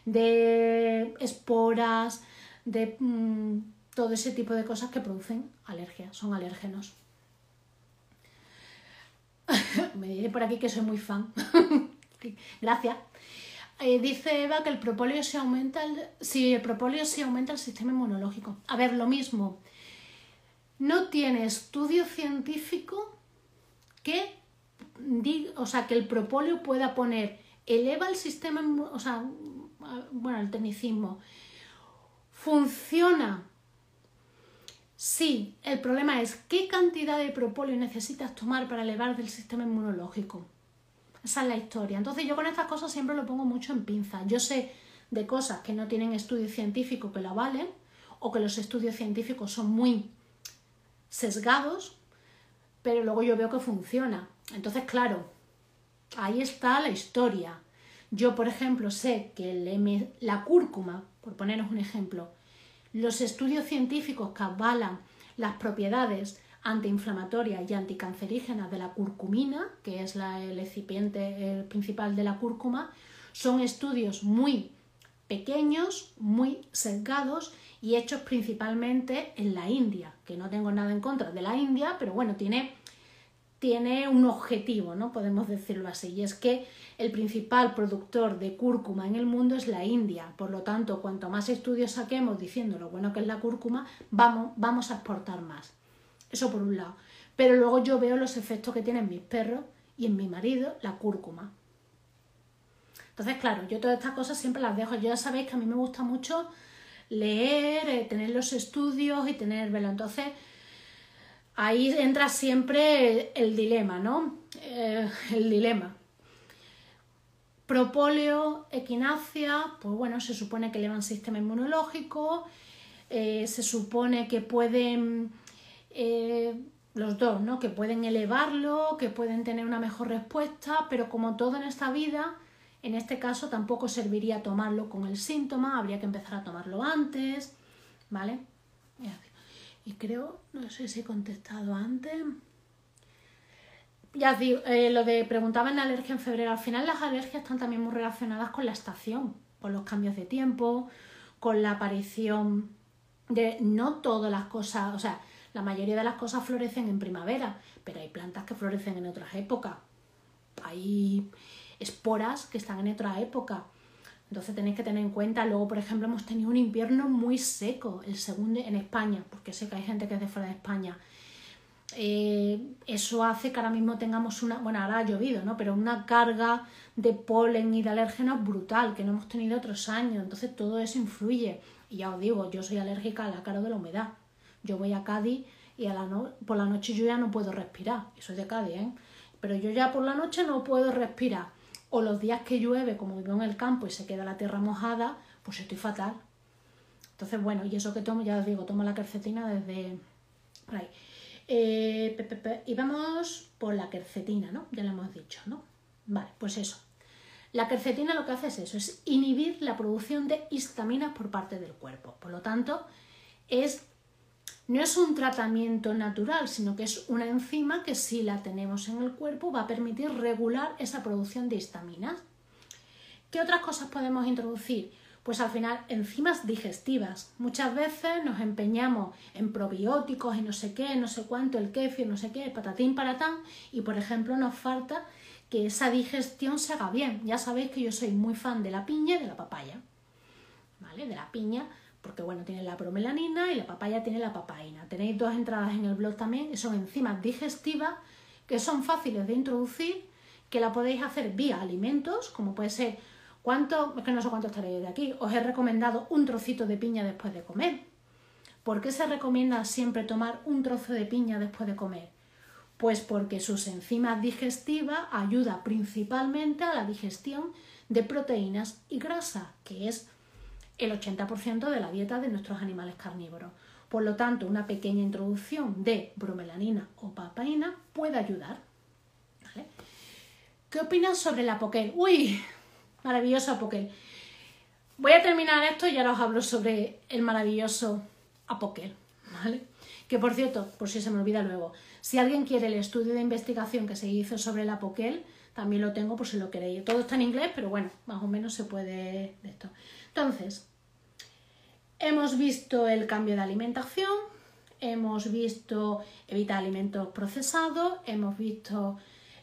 de esporas, de mm, todo ese tipo de cosas que producen alergia, son alérgenos. Me diré por aquí que soy muy fan. Gracias. Eh, dice Eva que el propóleo se aumenta el, si el propóleo se aumenta el sistema inmunológico. A ver, lo mismo. No tiene estudio científico que o sea, que el propóleo pueda poner eleva el sistema, o sea, bueno, el tecnicismo funciona. Sí, el problema es qué cantidad de propóleo necesitas tomar para elevar el sistema inmunológico. Esa es la historia. Entonces yo con estas cosas siempre lo pongo mucho en pinza. Yo sé de cosas que no tienen estudio científico que la valen o que los estudios científicos son muy sesgados, pero luego yo veo que funciona. Entonces, claro, ahí está la historia. Yo, por ejemplo, sé que la cúrcuma, por poneros un ejemplo, los estudios científicos que avalan las propiedades antiinflamatorias y anticancerígenas de la curcumina, que es el excipiente principal de la cúrcuma, son estudios muy pequeños, muy sesgados y hechos principalmente en la India, que no tengo nada en contra de la India, pero bueno, tiene, tiene un objetivo, ¿no? Podemos decirlo así, y es que el principal productor de cúrcuma en el mundo es la India. Por lo tanto, cuanto más estudios saquemos diciendo lo bueno que es la cúrcuma, vamos, vamos a exportar más. Eso por un lado. Pero luego yo veo los efectos que tienen mis perros y en mi marido la cúrcuma. Entonces, claro, yo todas estas cosas siempre las dejo. Ya sabéis que a mí me gusta mucho leer, eh, tener los estudios y tener. Entonces, ahí entra siempre el, dilema, ¿no? Eh, el dilema. Propóleo, equinacia, pues bueno, se supone que elevan sistema inmunológico, eh, se supone que pueden eh, los dos, ¿no? Que pueden elevarlo, que pueden tener una mejor respuesta, pero como todo en esta vida, en este caso tampoco serviría tomarlo con el síntoma, habría que empezar a tomarlo antes, ¿vale? Y creo, no sé si he contestado antes. Ya os digo, eh, lo de preguntaba en alergia en febrero, al final las alergias están también muy relacionadas con la estación, con los cambios de tiempo, con la aparición de no todas las cosas, o sea, la mayoría de las cosas florecen en primavera, pero hay plantas que florecen en otras épocas. Hay esporas que están en otra época. Entonces tenéis que tener en cuenta, luego por ejemplo hemos tenido un invierno muy seco, el segundo en España, porque sé que hay gente que es de fuera de España. Eh, eso hace que ahora mismo tengamos una, bueno ahora ha llovido, ¿no? Pero una carga de polen y de alérgenos brutal que no hemos tenido otros años. Entonces todo eso influye. Y ya os digo, yo soy alérgica a la cara de la humedad. Yo voy a Cádiz y a la por la noche yo ya no puedo respirar. Y soy de Cádiz, ¿eh? Pero yo ya por la noche no puedo respirar. O los días que llueve, como vivo en el campo y se queda la tierra mojada, pues estoy fatal. Entonces, bueno, y eso que tomo, ya os digo, tomo la quercetina desde por ahí. Eh, y vamos por la quercetina, ¿no? Ya lo hemos dicho, ¿no? Vale, pues eso. La quercetina lo que hace es eso, es inhibir la producción de histaminas por parte del cuerpo. Por lo tanto, es no es un tratamiento natural, sino que es una enzima que si la tenemos en el cuerpo va a permitir regular esa producción de histaminas. ¿Qué otras cosas podemos introducir? Pues al final enzimas digestivas. Muchas veces nos empeñamos en probióticos y no sé qué, no sé cuánto, el kefir, no sé qué, patatín paratán y por ejemplo nos falta que esa digestión se haga bien. Ya sabéis que yo soy muy fan de la piña y de la papaya. ¿Vale? De la piña porque bueno, tiene la promelanina y la papaya tiene la papaina. Tenéis dos entradas en el blog también, son enzimas digestivas que son fáciles de introducir, que la podéis hacer vía alimentos, como puede ser cuánto, es que no sé cuánto estaréis de aquí, os he recomendado un trocito de piña después de comer. ¿Por qué se recomienda siempre tomar un trozo de piña después de comer? Pues porque sus enzimas digestivas ayudan principalmente a la digestión de proteínas y grasa, que es el 80% de la dieta de nuestros animales carnívoros. Por lo tanto, una pequeña introducción de bromelanina o papaína puede ayudar. ¿Qué opinas sobre la Apoquel? ¡Uy! Maravilloso Apoquel. Voy a terminar esto y ahora os hablo sobre el maravilloso Apoquel. ¿Vale? Que por cierto, por si se me olvida luego, si alguien quiere el estudio de investigación que se hizo sobre el Apoquel, también lo tengo por si lo queréis. Todo está en inglés, pero bueno, más o menos se puede de esto. Entonces, hemos visto el cambio de alimentación, hemos visto evitar alimentos procesados, hemos visto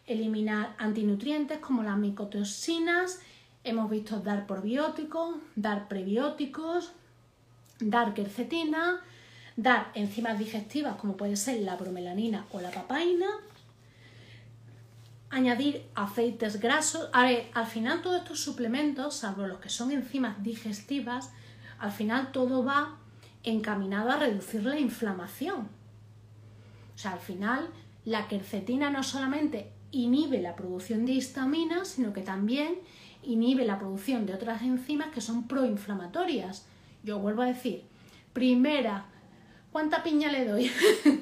eliminar antinutrientes como las micotoxinas, hemos visto dar probióticos, dar prebióticos, dar quercetina, dar enzimas digestivas como puede ser la bromelanina o la papaina, añadir aceites grasos. A ver, al final todos estos suplementos, salvo los que son enzimas digestivas, al final todo va encaminado a reducir la inflamación. O sea, al final la quercetina no solamente inhibe la producción de histamina, sino que también inhibe la producción de otras enzimas que son proinflamatorias. Yo vuelvo a decir, primera, ¿cuánta piña le doy?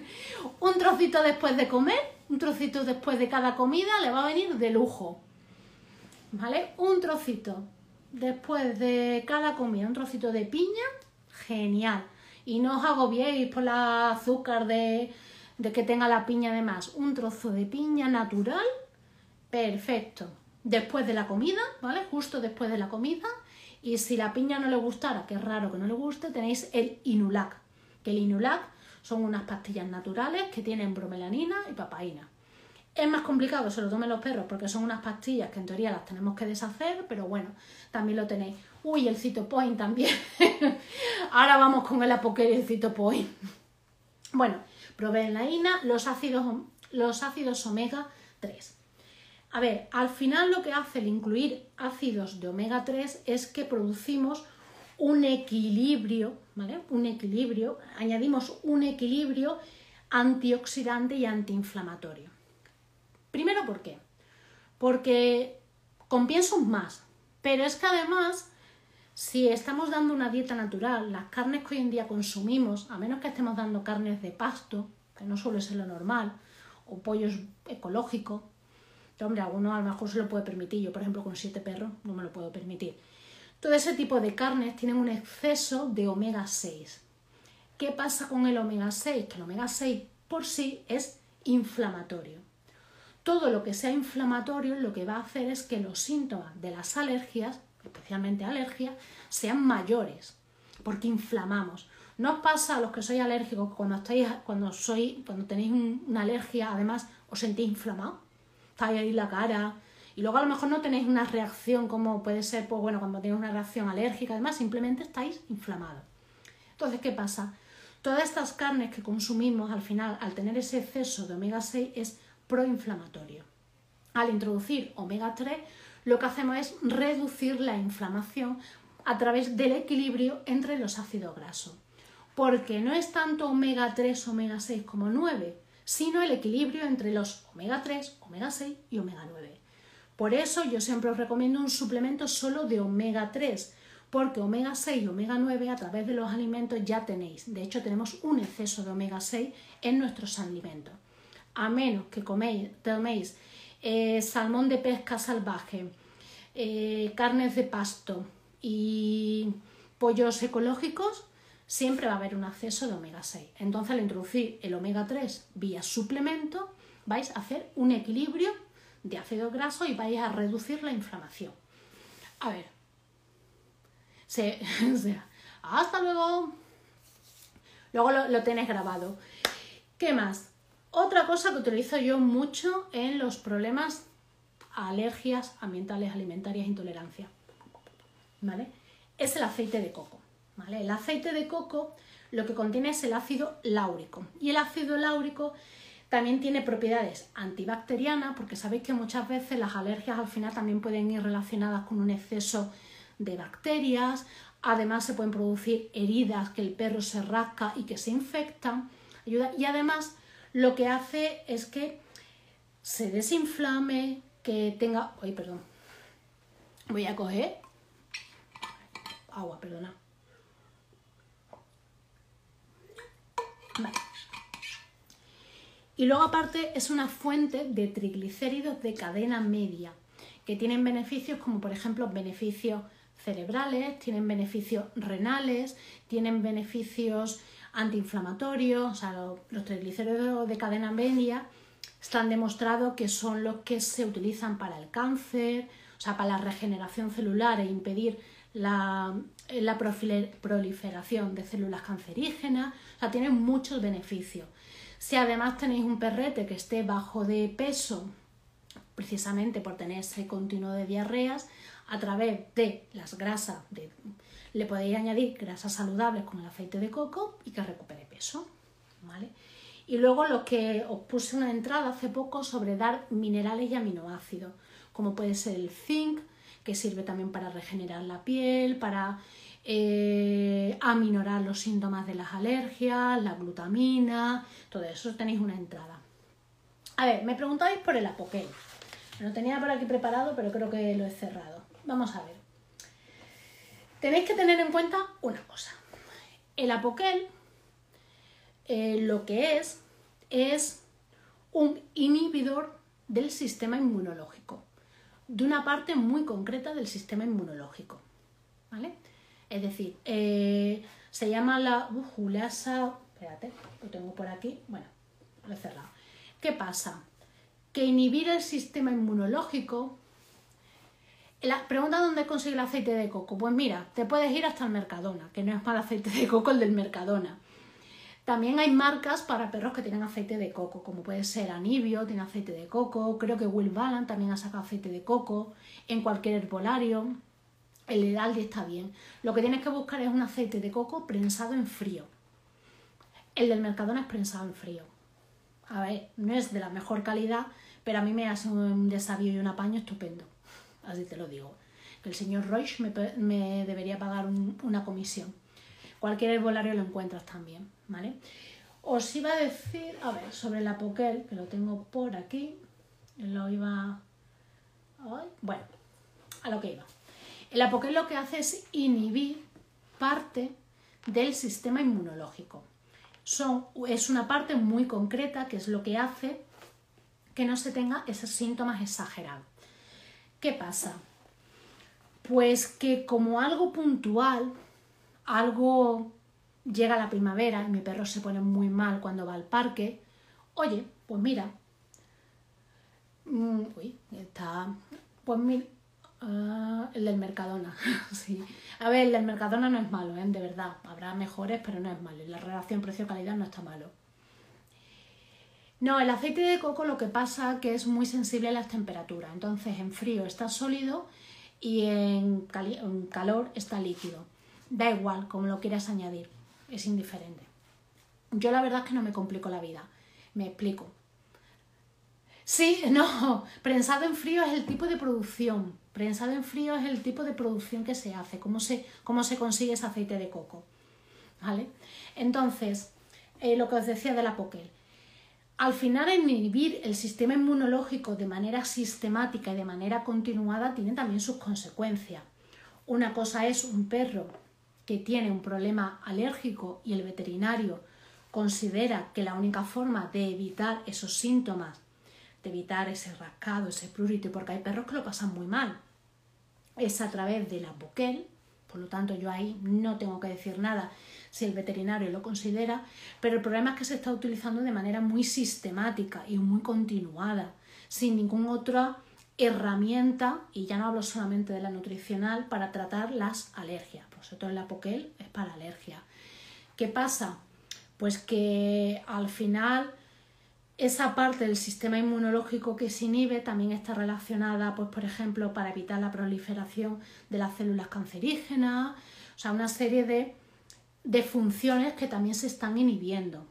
un trocito después de comer, un trocito después de cada comida le va a venir de lujo. ¿Vale? Un trocito después de cada comida, un trocito de piña, genial. Y no os agobiéis por la azúcar de, de que tenga la piña además. Un trozo de piña natural, perfecto. Después de la comida, ¿vale? Justo después de la comida. Y si la piña no le gustara, que es raro que no le guste, tenéis el Inulac. Que el Inulac son unas pastillas naturales que tienen bromelanina y papaína. Es más complicado se lo tomen los perros porque son unas pastillas que en teoría las tenemos que deshacer, pero bueno, también lo tenéis. Uy, el citopoint también. Ahora vamos con el apoquer y el citopoint. bueno, bromelanina, los ácidos, los ácidos omega 3. A ver, al final lo que hace el incluir ácidos de omega 3 es que producimos un equilibrio, ¿vale? Un equilibrio, añadimos un equilibrio antioxidante y antiinflamatorio. Primero, ¿por qué? Porque compensa más, pero es que además, si estamos dando una dieta natural, las carnes que hoy en día consumimos, a menos que estemos dando carnes de pasto, que no suele ser lo normal, o pollos ecológicos, hombre, alguno a lo mejor se lo puede permitir, yo por ejemplo con siete perros no me lo puedo permitir. Todo ese tipo de carnes tienen un exceso de omega 6. ¿Qué pasa con el omega 6? Que el omega 6 por sí es inflamatorio. Todo lo que sea inflamatorio lo que va a hacer es que los síntomas de las alergias, especialmente alergias, sean mayores, porque inflamamos. No os pasa a los que sois alérgicos cuando estáis, cuando cuando tenéis una alergia, además os sentís inflamado, estáis ahí la cara, y luego a lo mejor no tenéis una reacción como puede ser, pues bueno, cuando tenéis una reacción alérgica, además simplemente estáis inflamados. Entonces, ¿qué pasa? Todas estas carnes que consumimos al final, al tener ese exceso de omega 6, es proinflamatorio. Al introducir omega 3, lo que hacemos es reducir la inflamación a través del equilibrio entre los ácidos grasos. Porque no es tanto omega 3, omega 6 como 9, sino el equilibrio entre los omega 3, omega 6 y omega 9. Por eso yo siempre os recomiendo un suplemento solo de omega 3, porque omega 6 y omega 9 a través de los alimentos ya tenéis. De hecho, tenemos un exceso de omega 6 en nuestros alimentos. A menos que coméis, toméis eh, salmón de pesca salvaje, eh, carnes de pasto y pollos ecológicos, siempre va a haber un exceso de omega 6. Entonces, al introducir el omega 3 vía suplemento, vais a hacer un equilibrio de ácido graso y vais a reducir la inflamación. A ver. Hasta luego. Luego lo, lo tenéis grabado. ¿Qué más? Otra cosa que utilizo yo mucho en los problemas alergias ambientales, alimentarias, intolerancia, ¿vale? Es el aceite de coco, ¿vale? El aceite de coco lo que contiene es el ácido láurico y el ácido láurico también tiene propiedades antibacterianas, porque sabéis que muchas veces las alergias al final también pueden ir relacionadas con un exceso de bacterias, además se pueden producir heridas que el perro se rasca y que se infectan, y además lo que hace es que se desinflame, que tenga... Ay, perdón. Voy a coger agua, perdona. Vale. Y luego aparte es una fuente de triglicéridos de cadena media, que tienen beneficios como por ejemplo beneficios cerebrales, tienen beneficios renales, tienen beneficios antiinflamatorios, o sea, los, triglicéridos de cadena media están demostrados que son los que se utilizan para el cáncer, o sea, para la regeneración celular e impedir la, la proliferación de células cancerígenas, o sea, tienen muchos beneficios. Si además tenéis un perrete que esté bajo de peso, precisamente por tener ese continuo de diarreas, a través de las grasas, le podéis añadir grasas saludables como el aceite de coco y que recupere peso. ¿vale? Y luego lo que os puse una entrada hace poco sobre dar minerales y aminoácidos, como puede ser el zinc, que sirve también para regenerar la piel, para eh, aminorar los síntomas de las alergias, la glutamina, todo eso tenéis una entrada. A ver, me preguntáis por el apoquel. Lo tenía por aquí preparado, pero creo que lo he cerrado. Vamos a ver. Tenéis que tener en cuenta una cosa. El apoquel eh, lo que es es un inhibidor del sistema inmunológico, de una parte muy concreta del sistema inmunológico. ¿Vale? Es decir, eh, se llama la bujulasa. Espérate, lo tengo por aquí. Bueno, lo he cerrado. ¿Qué pasa? Que inhibir el sistema inmunológico. La pregunta dónde consigue el aceite de coco. Pues mira, te puedes ir hasta el Mercadona, que no es mal aceite de coco el del Mercadona. También hay marcas para perros que tienen aceite de coco, como puede ser Anibio, tiene aceite de coco, creo que Will Balan también ha sacado aceite de coco, en cualquier herbolario. El Heraldi está bien. Lo que tienes que buscar es un aceite de coco prensado en frío. El del Mercadona es prensado en frío. A ver, no es de la mejor calidad, pero a mí me hace un desafío y un apaño estupendo. Así te lo digo. El señor Roche me, debería pagar una comisión. Cualquier herbolario lo encuentras también, ¿vale? Os iba a decir, a ver, sobre el apoquel, que lo tengo por aquí. Lo iba... Bueno, a lo que iba. El apoquel lo que hace es inhibir parte del sistema inmunológico. Son, es una parte muy concreta que es lo que hace que no se tenga esos síntomas exagerados. ¿Qué pasa? Pues que como algo puntual, algo llega la primavera y mi perro se pone muy mal cuando va al parque, oye, pues mira, mm, uy, está, pues mira, Ah, el del Mercadona, sí. A ver, el del Mercadona no es malo, ¿eh? de verdad. Habrá mejores, pero no es malo. La relación precio-calidad no está malo. No, el aceite de coco lo que pasa es que es muy sensible a las temperaturas. Entonces, en frío está sólido y en, calor está líquido. Da igual, como lo quieras añadir. Es indiferente. Yo la verdad es que no me complico la vida. Me explico. Sí, no, prensado en frío es el tipo de producción Prensado en frío es el tipo de producción que se hace, cómo se, cómo se consigue ese aceite de coco. ¿Vale? Entonces, eh, lo que os decía de la poquel. Al final, inhibir el sistema inmunológico de manera sistemática y de manera continuada tiene también sus consecuencias. Una cosa es un perro que tiene un problema alérgico y el veterinario considera que la única forma de evitar esos síntomas de evitar ese rascado, ese prurito, porque hay perros que lo pasan muy mal. Es a través de la boquel, por lo tanto yo ahí no tengo que decir nada si el veterinario lo considera, pero el problema es que se está utilizando de manera muy sistemática y muy continuada, sin ninguna otra herramienta, y ya no hablo solamente de la nutricional, para tratar las alergias. Por eso todo el apoquel es para alergia. ¿Qué pasa? Pues que al final esa parte del sistema inmunológico que se inhibe también está relacionada, pues, por ejemplo, para evitar la proliferación de las células cancerígenas, o sea, una serie de, de funciones que también se están inhibiendo.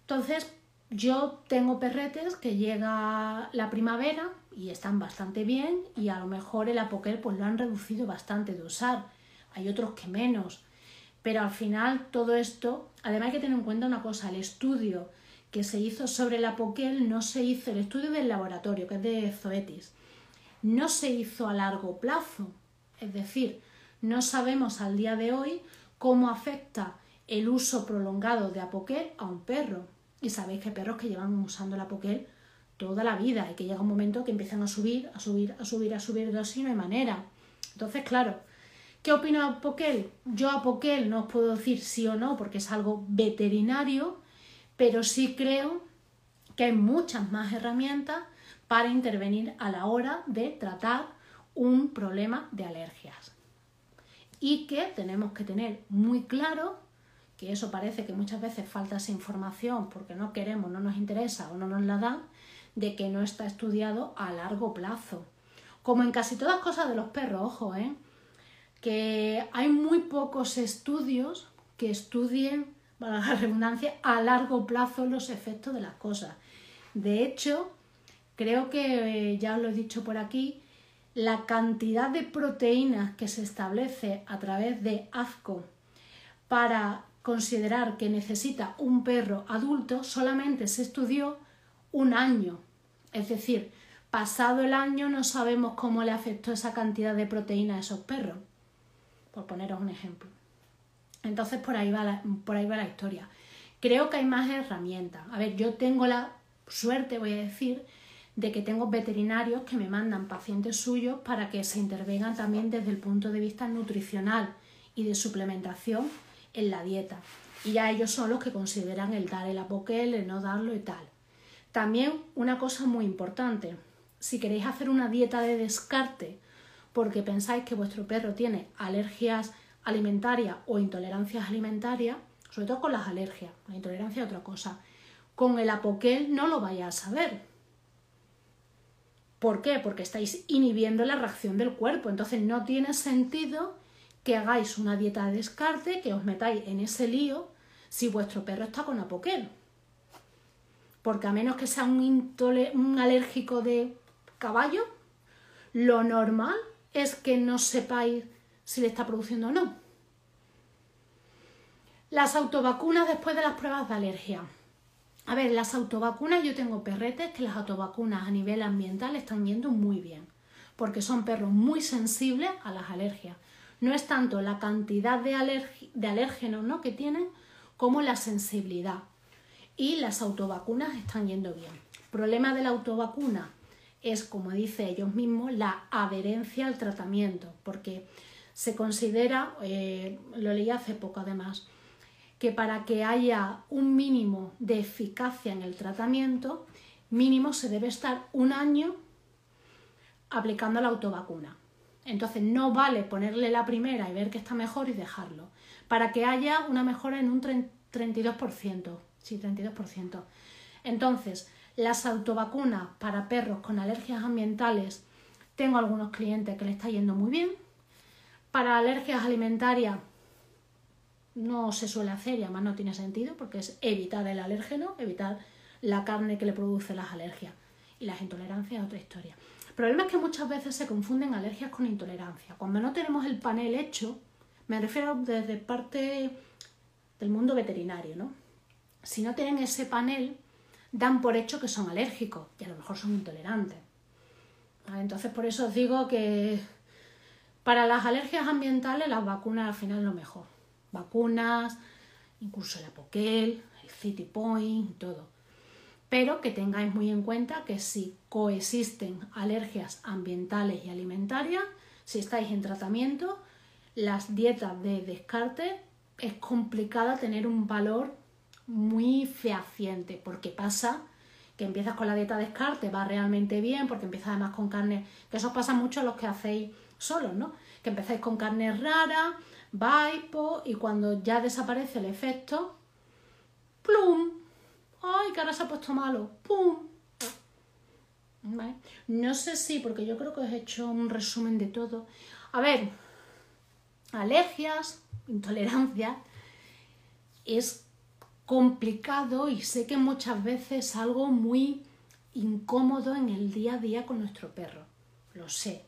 Entonces, yo tengo perretes que llega la primavera y están bastante bien y a lo mejor el apoquel pues lo han reducido bastante de usar. Hay otros que menos. Pero al final todo esto, además hay que tener en cuenta una cosa, el estudio que se hizo sobre la Poquel no se hizo, el estudio del laboratorio, que es de Zoetis, no se hizo a largo plazo. Es decir, no sabemos al día de hoy cómo afecta el uso prolongado de Apoquel a un perro. Y sabéis que perros que llevan usando la Apoquel toda la vida y que llega un momento que empiezan a subir, a subir, a subir, a subir de así no hay manera. Entonces, claro, ¿qué opina Apoquel? Yo Apoquel no os puedo decir sí o no porque es algo veterinario, pero sí creo que hay muchas más herramientas para intervenir a la hora de tratar un problema de alergias. Y que tenemos que tener muy claro que eso parece que muchas veces falta esa información porque no queremos, no nos interesa o no nos la dan, de que no está estudiado a largo plazo. Como en casi todas cosas de los perros, ojo, ¿eh? que hay muy pocos estudios que estudien, la redundancia, a largo plazo los efectos de las cosas. De hecho, creo que eh, ya os lo he dicho por aquí, la cantidad de proteínas que se establece a través de AFCO para considerar que necesita un perro adulto solamente se estudió un año. Es decir, pasado el año no sabemos cómo le afectó esa cantidad de proteína a esos perros. Por poneros un ejemplo. Entonces por ahí va la, por ahí va la historia. Creo que hay más herramientas. A ver, yo tengo la suerte, voy a decir, de que tengo veterinarios que me mandan pacientes suyos para que se intervengan también desde el punto de vista nutricional y de suplementación en la dieta. Y ya ellos son los que consideran el dar el apoquel, el no darlo y tal. También una cosa muy importante, si queréis hacer una dieta de descarte porque pensáis que vuestro perro tiene alergias alimentarias o intolerancias alimentarias, sobre todo con las alergias, la intolerancia es otra cosa, con el apoquel no lo vais a saber. ¿Por qué? Porque estáis inhibiendo la reacción del cuerpo, entonces no tiene sentido que hagáis una dieta de descarte, que os metáis en ese lío si vuestro perro está con apoquel. Porque a menos que sea un, un alérgico de caballo, lo normal es que no sepáis si le está produciendo o no. Las autovacunas después de las pruebas de alergia. A ver, las autovacunas, yo tengo perretes que las autovacunas a nivel ambiental están yendo muy bien, porque son perros muy sensibles a las alergias no es tanto la cantidad de, de alérgenos ¿no? que tienen como la sensibilidad. Y las autovacunas están yendo bien. Problema de la autovacuna es, como dice ellos mismos, la adherencia al tratamiento, porque se considera, eh, lo leí hace poco además, que para que haya un mínimo de eficacia en el tratamiento, mínimo se debe estar un año aplicando la autovacuna. Entonces no vale ponerle la primera y ver que está mejor y dejarlo. Para que haya una mejora en un 32%. Sí, 32%. Entonces, las autovacunas para perros con alergias ambientales, tengo algunos clientes que le está yendo muy bien. Para alergias alimentarias no se suele hacer y además no tiene sentido porque es evitar el alérgeno, evitar la carne que le produce las alergias. Y las intolerancias es otra historia. El problema es que muchas veces se confunden alergias con intolerancia. Cuando no tenemos el panel hecho, me refiero desde parte del mundo veterinario, ¿no? Si no tienen ese panel, dan por hecho que son alérgicos y a lo mejor son intolerantes. Entonces, por eso os digo que para las alergias ambientales, las vacunas al final lo mejor. Vacunas, incluso el Apoquel, el City Point, todo pero que tengáis muy en cuenta que si coexisten alergias ambientales y alimentarias, si estáis en tratamiento, las dietas de descarte es complicada tener un valor muy fehaciente, porque pasa que empiezas con la dieta de descarte, va realmente bien, porque empiezas además con carne, que eso pasa mucho a los que hacéis solos, ¿no? Que empezáis con carne rara, vaipo, y cuando ya desaparece el efecto, ¡plum! ¡Ay, que ahora se ha puesto malo! ¡Pum! No sé si, porque yo creo que os he hecho un resumen de todo. A ver, alergias, intolerancia, es complicado y sé que muchas veces es algo muy incómodo en el día a día con nuestro perro. Lo sé,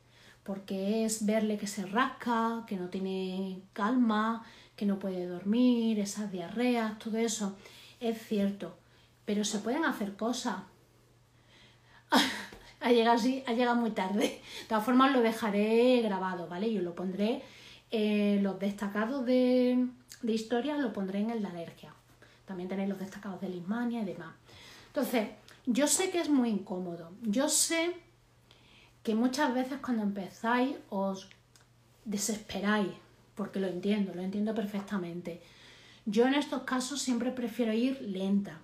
porque es verle que se rasca, que no tiene calma, que no puede dormir, esas diarreas, todo eso. Es cierto, pero se pueden hacer cosas. ha llegado así, ha llegado muy tarde. De todas formas lo dejaré grabado, ¿vale? Yo lo pondré, eh, los destacados de, de historia lo pondré en el de alergia. También tenéis los destacados de Lismania y demás. Entonces, yo sé que es muy incómodo. Yo sé que muchas veces cuando empezáis os desesperáis, porque lo entiendo, lo entiendo perfectamente. Yo en estos casos siempre prefiero ir lenta.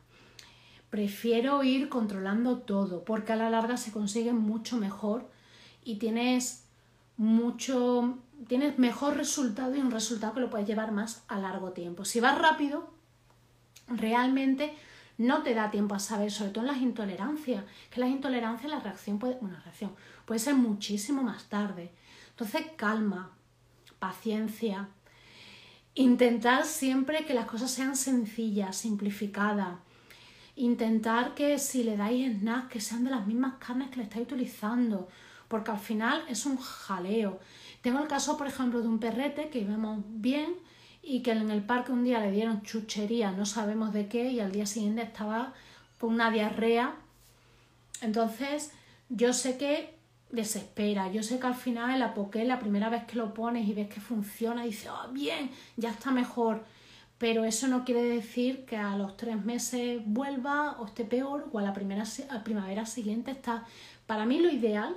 Prefiero ir controlando todo, porque a la larga se consigue mucho mejor y tienes mucho tienes mejor resultado y un resultado que lo puedes llevar más a largo tiempo. Si vas rápido, realmente no te da tiempo a saber, sobre todo en las intolerancias, que las intolerancias la reacción puede, una reacción puede ser muchísimo más tarde. Entonces, calma, paciencia, intentar siempre que las cosas sean sencillas, simplificadas. Intentar que si le dais snacks que sean de las mismas carnes que le estáis utilizando, porque al final es un jaleo. Tengo el caso, por ejemplo, de un perrete que vemos bien y que en el parque un día le dieron chuchería, no sabemos de qué, y al día siguiente estaba con una diarrea. Entonces, yo sé que desespera, yo sé que al final el apoqué, la primera vez que lo pones y ves que funciona, dices, oh, bien, ya está mejor. Pero eso no quiere decir que a los tres meses vuelva o esté peor o a la primera, primavera siguiente está. Para mí lo ideal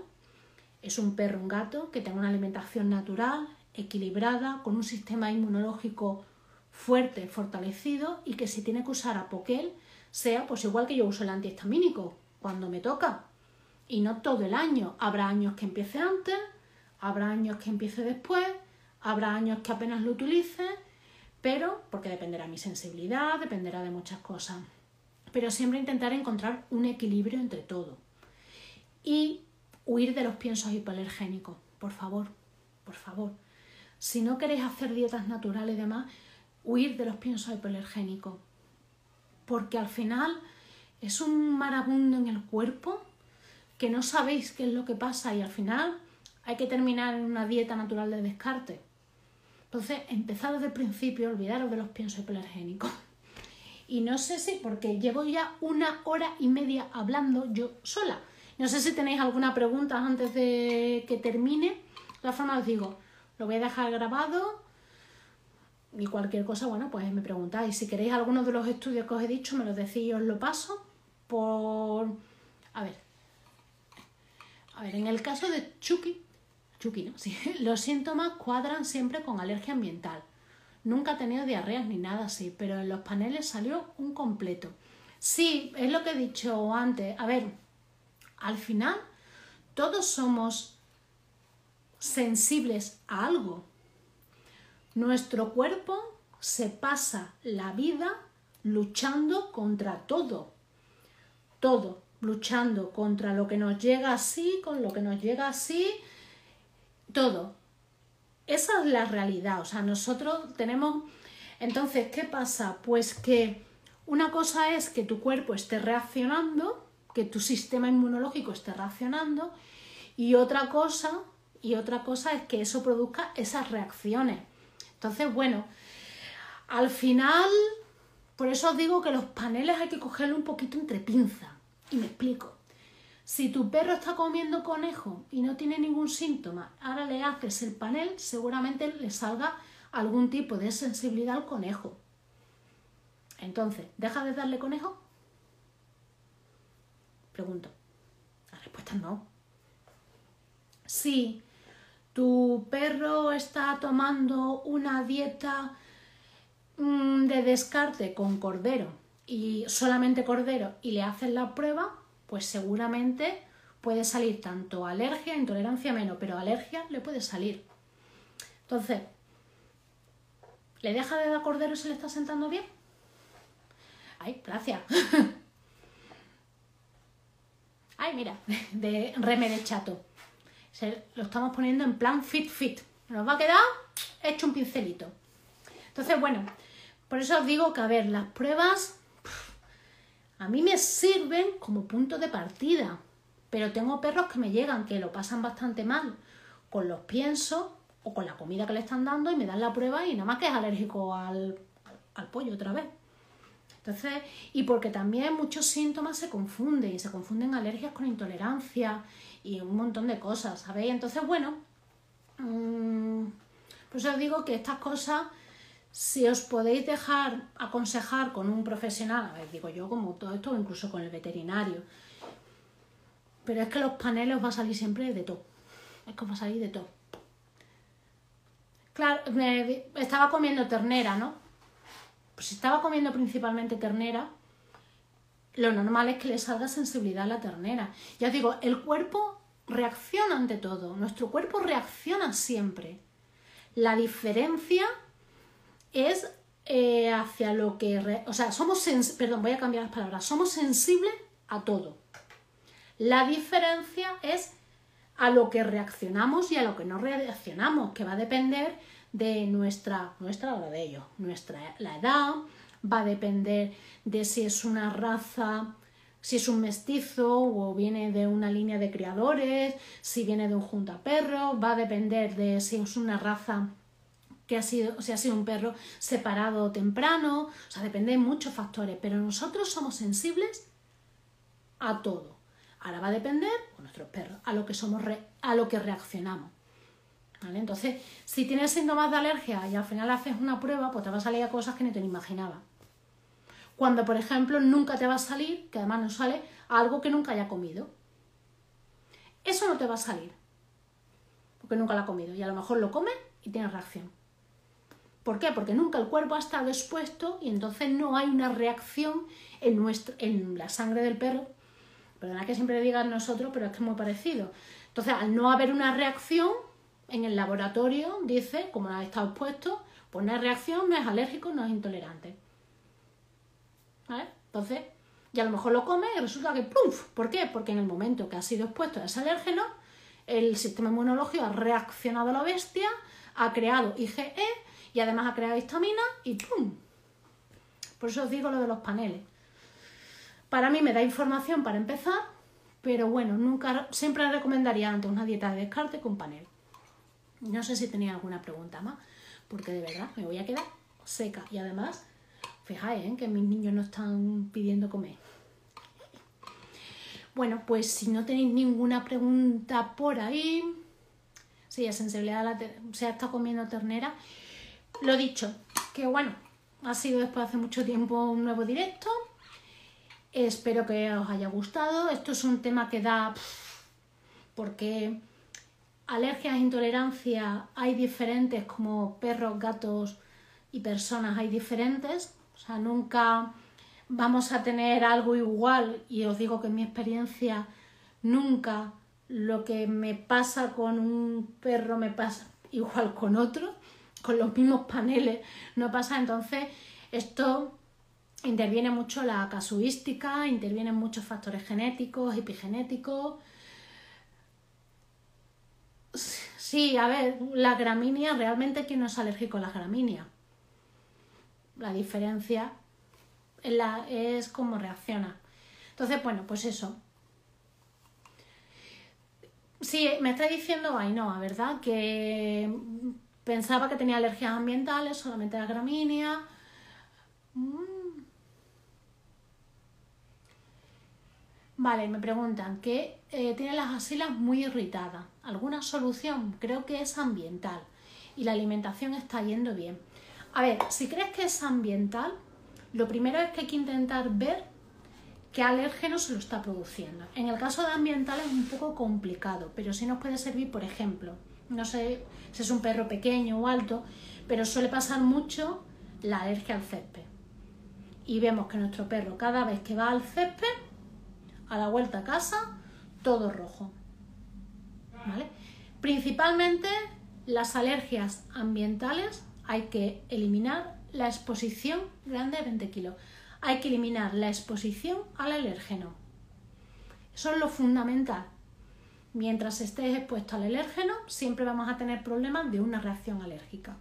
es un perro, un gato que tenga una alimentación natural, equilibrada, con un sistema inmunológico fuerte, fortalecido y que si tiene que usar apoquel sea pues igual que yo uso el antihistamínico cuando me toca y no todo el año. Habrá años que empiece antes, habrá años que empiece después, habrá años que apenas lo utilice, pero porque dependerá de mi sensibilidad, dependerá de muchas cosas. Pero siempre intentar encontrar un equilibrio entre todo. Y Huir de los piensos hipoalergénicos, por favor, por favor. Si no queréis hacer dietas naturales y demás, huir de los piensos hipoalergénicos. Porque al final es un marabundo en el cuerpo que no sabéis qué es lo que pasa y al final hay que terminar en una dieta natural de descarte. Entonces, empezad desde el principio, olvidaros de los piensos hipoalergénicos. Y no sé si, porque llevo ya una hora y media hablando yo sola. No sé si tenéis alguna pregunta antes de que termine. De todas formas os digo, lo voy a dejar grabado y cualquier cosa, bueno, pues me preguntáis. Si queréis alguno de los estudios que os he dicho, me lo decís y os lo paso por... A ver. A ver, en el caso de Chucky, Chucky, ¿no? Sí, los síntomas cuadran siempre con alergia ambiental. Nunca ha tenido diarreas ni nada así, pero en los paneles salió un completo. Sí, es lo que he dicho antes. A ver, al final, todos somos sensibles a algo. Nuestro cuerpo se pasa la vida luchando contra todo. Todo, luchando contra lo que nos llega así, con lo que nos llega así, todo. Esa es la realidad. O sea, nosotros tenemos... Entonces, ¿qué pasa? Pues que una cosa es que tu cuerpo esté reaccionando que tu sistema inmunológico esté reaccionando y otra cosa y otra cosa es que eso produzca esas reacciones. Entonces, bueno, al final, por eso os digo que los paneles hay que cogerlo un poquito entre pinzas. Y me explico. Si tu perro está comiendo conejo y no tiene ningún síntoma, ahora le haces el panel, seguramente le salga algún tipo de sensibilidad al conejo. Entonces, ¿deja de darle conejo? Pregunto. La respuesta es no. Si tu perro está tomando una dieta mm, de descarte con cordero y solamente cordero y le haces la prueba, pues seguramente puede salir tanto alergia, intolerancia menos, pero alergia le puede salir. Entonces, ¿le deja de dar cordero y le está sentando bien? Ay, gracias. Ay, mira, de Reme Chato. Lo estamos poniendo en plan fit fit. Nos va a quedar hecho un pincelito. Entonces, bueno, por eso os digo que, a ver, las pruebas a mí me sirven como punto de partida. Pero tengo perros que me llegan, que lo pasan bastante mal con los piensos o con la comida que le están dando y me dan la prueba y nada más que es alérgico al, al pollo otra vez. Entonces, y porque también muchos síntomas se confunden y se confunden alergias con intolerancia y un montón de cosas, ¿sabéis? Entonces, bueno, mmm, pues os digo que estas cosas, si os podéis dejar aconsejar con un profesional, a ver, digo yo como todo esto, incluso con el veterinario, pero es que los paneles os va a salir siempre de todo, es que os va a salir de todo. Claro, estaba comiendo ternera, ¿no? Pues estaba comiendo principalmente ternera, lo normal es que le salga sensibilidad a la ternera. Ya os digo, el cuerpo reacciona ante todo, nuestro cuerpo reacciona siempre. La diferencia es eh, hacia lo que... o sea, somos... Perdón, voy a cambiar las palabras. Somos sensibles a todo. La diferencia es a lo que reaccionamos y a lo que no reaccionamos, que va a depender de nuestra, nuestra o de ellos, nuestra, la edad, va a depender de si es una raza, si es un mestizo o viene de una línea de criadores, si viene de un juntaperro, va a depender de si es una raza que ha sido, si ha sido un perro separado temprano, o sea, depende de muchos factores, pero nosotros somos sensibles a todo. Ahora va a depender, con nuestros perros, a lo que somos a lo que reaccionamos. Entonces, si tienes síntomas de alergia y al final haces una prueba, pues te va a salir a cosas que ni te imaginabas. Cuando, por ejemplo, nunca te va a salir, que además no sale, algo que nunca haya comido. Eso no te va a salir, porque nunca lo ha comido y a lo mejor lo come y tiene reacción. ¿Por qué? Porque nunca el cuerpo ha estado expuesto y entonces no hay una reacción en, en la sangre del perro. Perdona que siempre digan nosotros, pero es que es muy parecido. Entonces, al no haber una reacción, en el laboratorio dice, como no ha estado expuesto, pues no hay reacción, no es alérgico, no es intolerante. ¿Vale? Entonces, y a lo mejor lo come y resulta que ¡pluf! ¿Por qué? Porque en el momento que ha sido expuesto a ese alérgeno, el sistema inmunológico ha reaccionado a la bestia, ha creado IgE y además ha creado histamina y ¡pum! Por eso os digo lo de los paneles. Para mí me da información para empezar, pero bueno, nunca, siempre recomendaría antes una dieta de descarte con panel. No sé si tenía alguna pregunta más, porque de verdad me voy a quedar seca. Y además, fijáis ¿eh? que mis niños no están pidiendo comer. Bueno, pues si no tenéis ninguna pregunta por ahí, sí, es sensibilidad a se ha estado comiendo ternera. Lo dicho, que bueno, ha sido después de hace mucho tiempo un nuevo directo. Espero que os haya gustado. Esto es un tema que da porque alergias e intolerancia hay diferentes, como perros, gatos y personas hay diferentes. O sea, nunca vamos a tener algo igual y os digo que en mi experiencia nunca lo que me pasa con un perro me pasa igual con otro, con los mismos paneles no pasa. Entonces, esto interviene mucho la casuística, intervienen muchos factores genéticos, epigenéticos, Sí, a ver, la gramínea, realmente quién no es alérgico a la gramínea. La diferencia la, es cómo reacciona. Entonces, bueno, pues eso. Sí, me está diciendo Ainhoa, ¿verdad? Que pensaba que tenía alergias ambientales, solamente la gramínea. Mm, Vale, me preguntan que eh, tiene las asilas muy irritadas. ¿Alguna solución? Creo que es ambiental y la alimentación está yendo bien. A ver, si crees que es ambiental, lo primero es que hay que intentar ver qué alérgeno se lo está produciendo. En el caso de ambiental es un poco complicado, pero sí nos puede servir, por ejemplo, no sé si es un perro pequeño o alto, pero suele pasar mucho la alergia al césped. Y vemos que nuestro perro cada vez que va al césped a la vuelta a casa, todo rojo. ¿Vale? Principalmente las alergias ambientales hay que eliminar la exposición grande de 20 kilos. Hay que eliminar la exposición al alérgeno. Eso es lo fundamental. Mientras estés expuesto al alérgeno, siempre vamos a tener problemas de una reacción alérgica.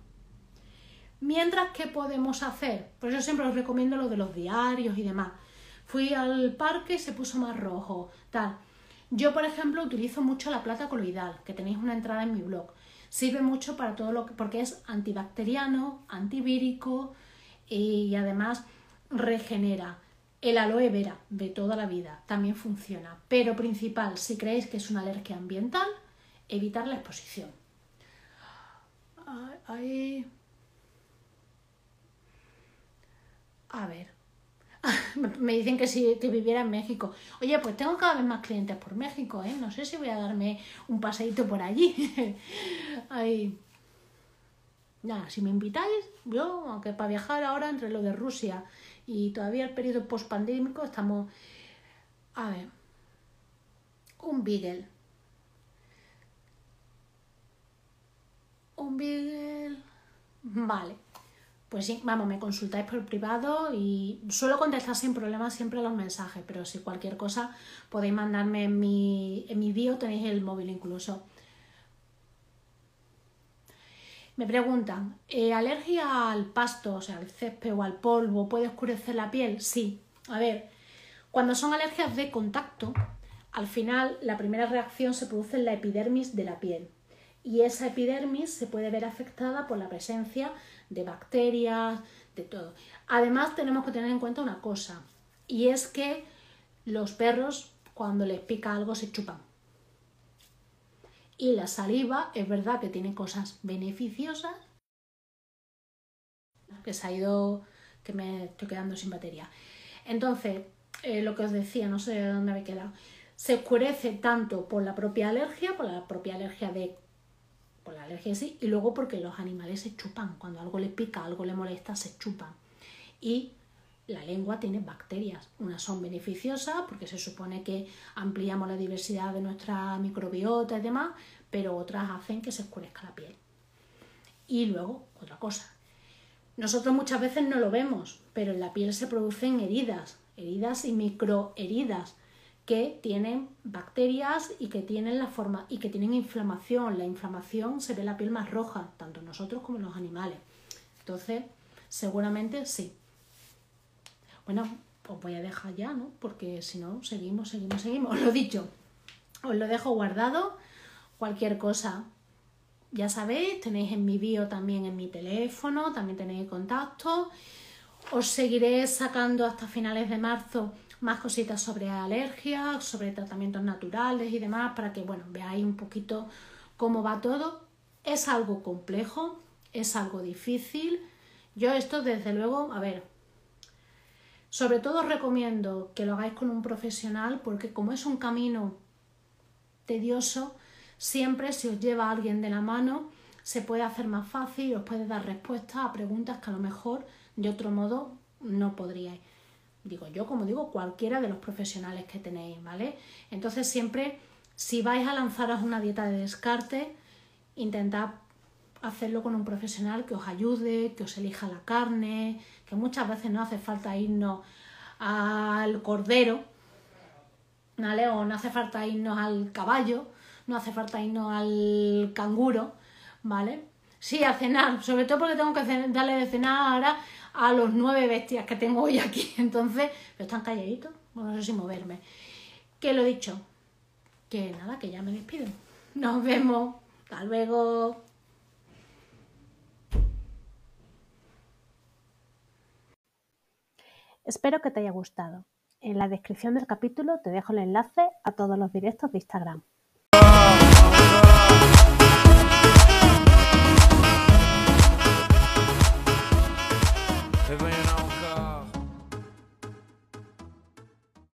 Mientras, ¿qué podemos hacer? Por eso siempre os recomiendo lo de los diarios y demás. Fui al parque y se puso más rojo, tal. Yo, por ejemplo, utilizo mucho la plata coloidal, que tenéis una entrada en mi blog. Sirve mucho para todo lo que, porque es antibacteriano, antivírico y además regenera. El aloe vera de toda la vida también funciona, pero principal, si creéis que es una alergia ambiental, evitar la exposición. A ver, me dicen que si que viviera en México. Oye, pues tengo cada vez más clientes por México, ¿eh? No sé si voy a darme un paseíto por allí. Ay. Nada, si me invitáis, yo, aunque para viajar ahora entre lo de Rusia y todavía el periodo post-pandémico, estamos... A ver. Un Beagle. Un Beagle... Vale. Pues sí, vamos, me consultáis por privado y suelo contestar sin problemas siempre los mensajes, pero si cualquier cosa podéis mandarme en mi, en mi bio, tenéis el móvil incluso. Me preguntan, ¿eh, ¿alergia al pasto, o sea, al césped o al polvo, puede oscurecer la piel? Sí. A ver, cuando son alergias de contacto, al final la primera reacción se produce en la epidermis de la piel y esa epidermis se puede ver afectada por la presencia de bacterias, de todo. Además tenemos que tener en cuenta una cosa y es que los perros cuando les pica algo se chupan. Y la saliva es verdad que tiene cosas beneficiosas, que se ha ido, que me estoy quedando sin batería. Entonces, eh, lo que os decía, no sé de dónde me he quedado, se oscurece tanto por la propia alergia, por la propia alergia de por la alergia sí, y luego porque los animales se chupan, cuando algo le pica, algo le molesta, se chupan. Y la lengua tiene bacterias, unas son beneficiosas porque se supone que ampliamos la diversidad de nuestra microbiota y demás, pero otras hacen que se oscurezca la piel. Y luego, otra cosa, nosotros muchas veces no lo vemos, pero en la piel se producen heridas, heridas y microheridas que tienen bacterias y que tienen la forma y que tienen inflamación. La inflamación se ve la piel más roja, tanto nosotros como los animales. Entonces, seguramente sí. Bueno, os voy a dejar ya, ¿no? Porque si no, seguimos, seguimos, seguimos. Os lo dicho. Os lo dejo guardado. Cualquier cosa, ya sabéis, tenéis en mi bio también en mi teléfono, también tenéis contacto. Os seguiré sacando hasta finales de marzo más cositas sobre alergias, sobre tratamientos naturales y demás, para que bueno, veáis un poquito cómo va todo. Es algo complejo, es algo difícil. Yo esto desde luego, a ver, sobre todo recomiendo que lo hagáis con un profesional porque como es un camino tedioso, siempre si os lleva alguien de la mano se puede hacer más fácil, os puede dar respuestas a preguntas que a lo mejor de otro modo no podríais digo yo, como digo, cualquiera de los profesionales que tenéis, ¿vale? Entonces siempre, si vais a lanzaros una dieta de descarte, intentad hacerlo con un profesional que os ayude, que os elija la carne, que muchas veces no hace falta irnos al cordero, ¿vale? O no hace falta irnos al caballo, no hace falta irnos al canguro, ¿vale? Sí, a cenar, sobre todo porque tengo que darle de cenar ahora a los nueve bestias que tengo hoy aquí. Entonces, pero están calladitos, no sé si moverme. Que lo dicho, que nada, que ya me despido. Nos vemos, hasta luego. Espero que te haya gustado. En la descripción del capítulo te dejo el enlace a todos los directos de Instagram.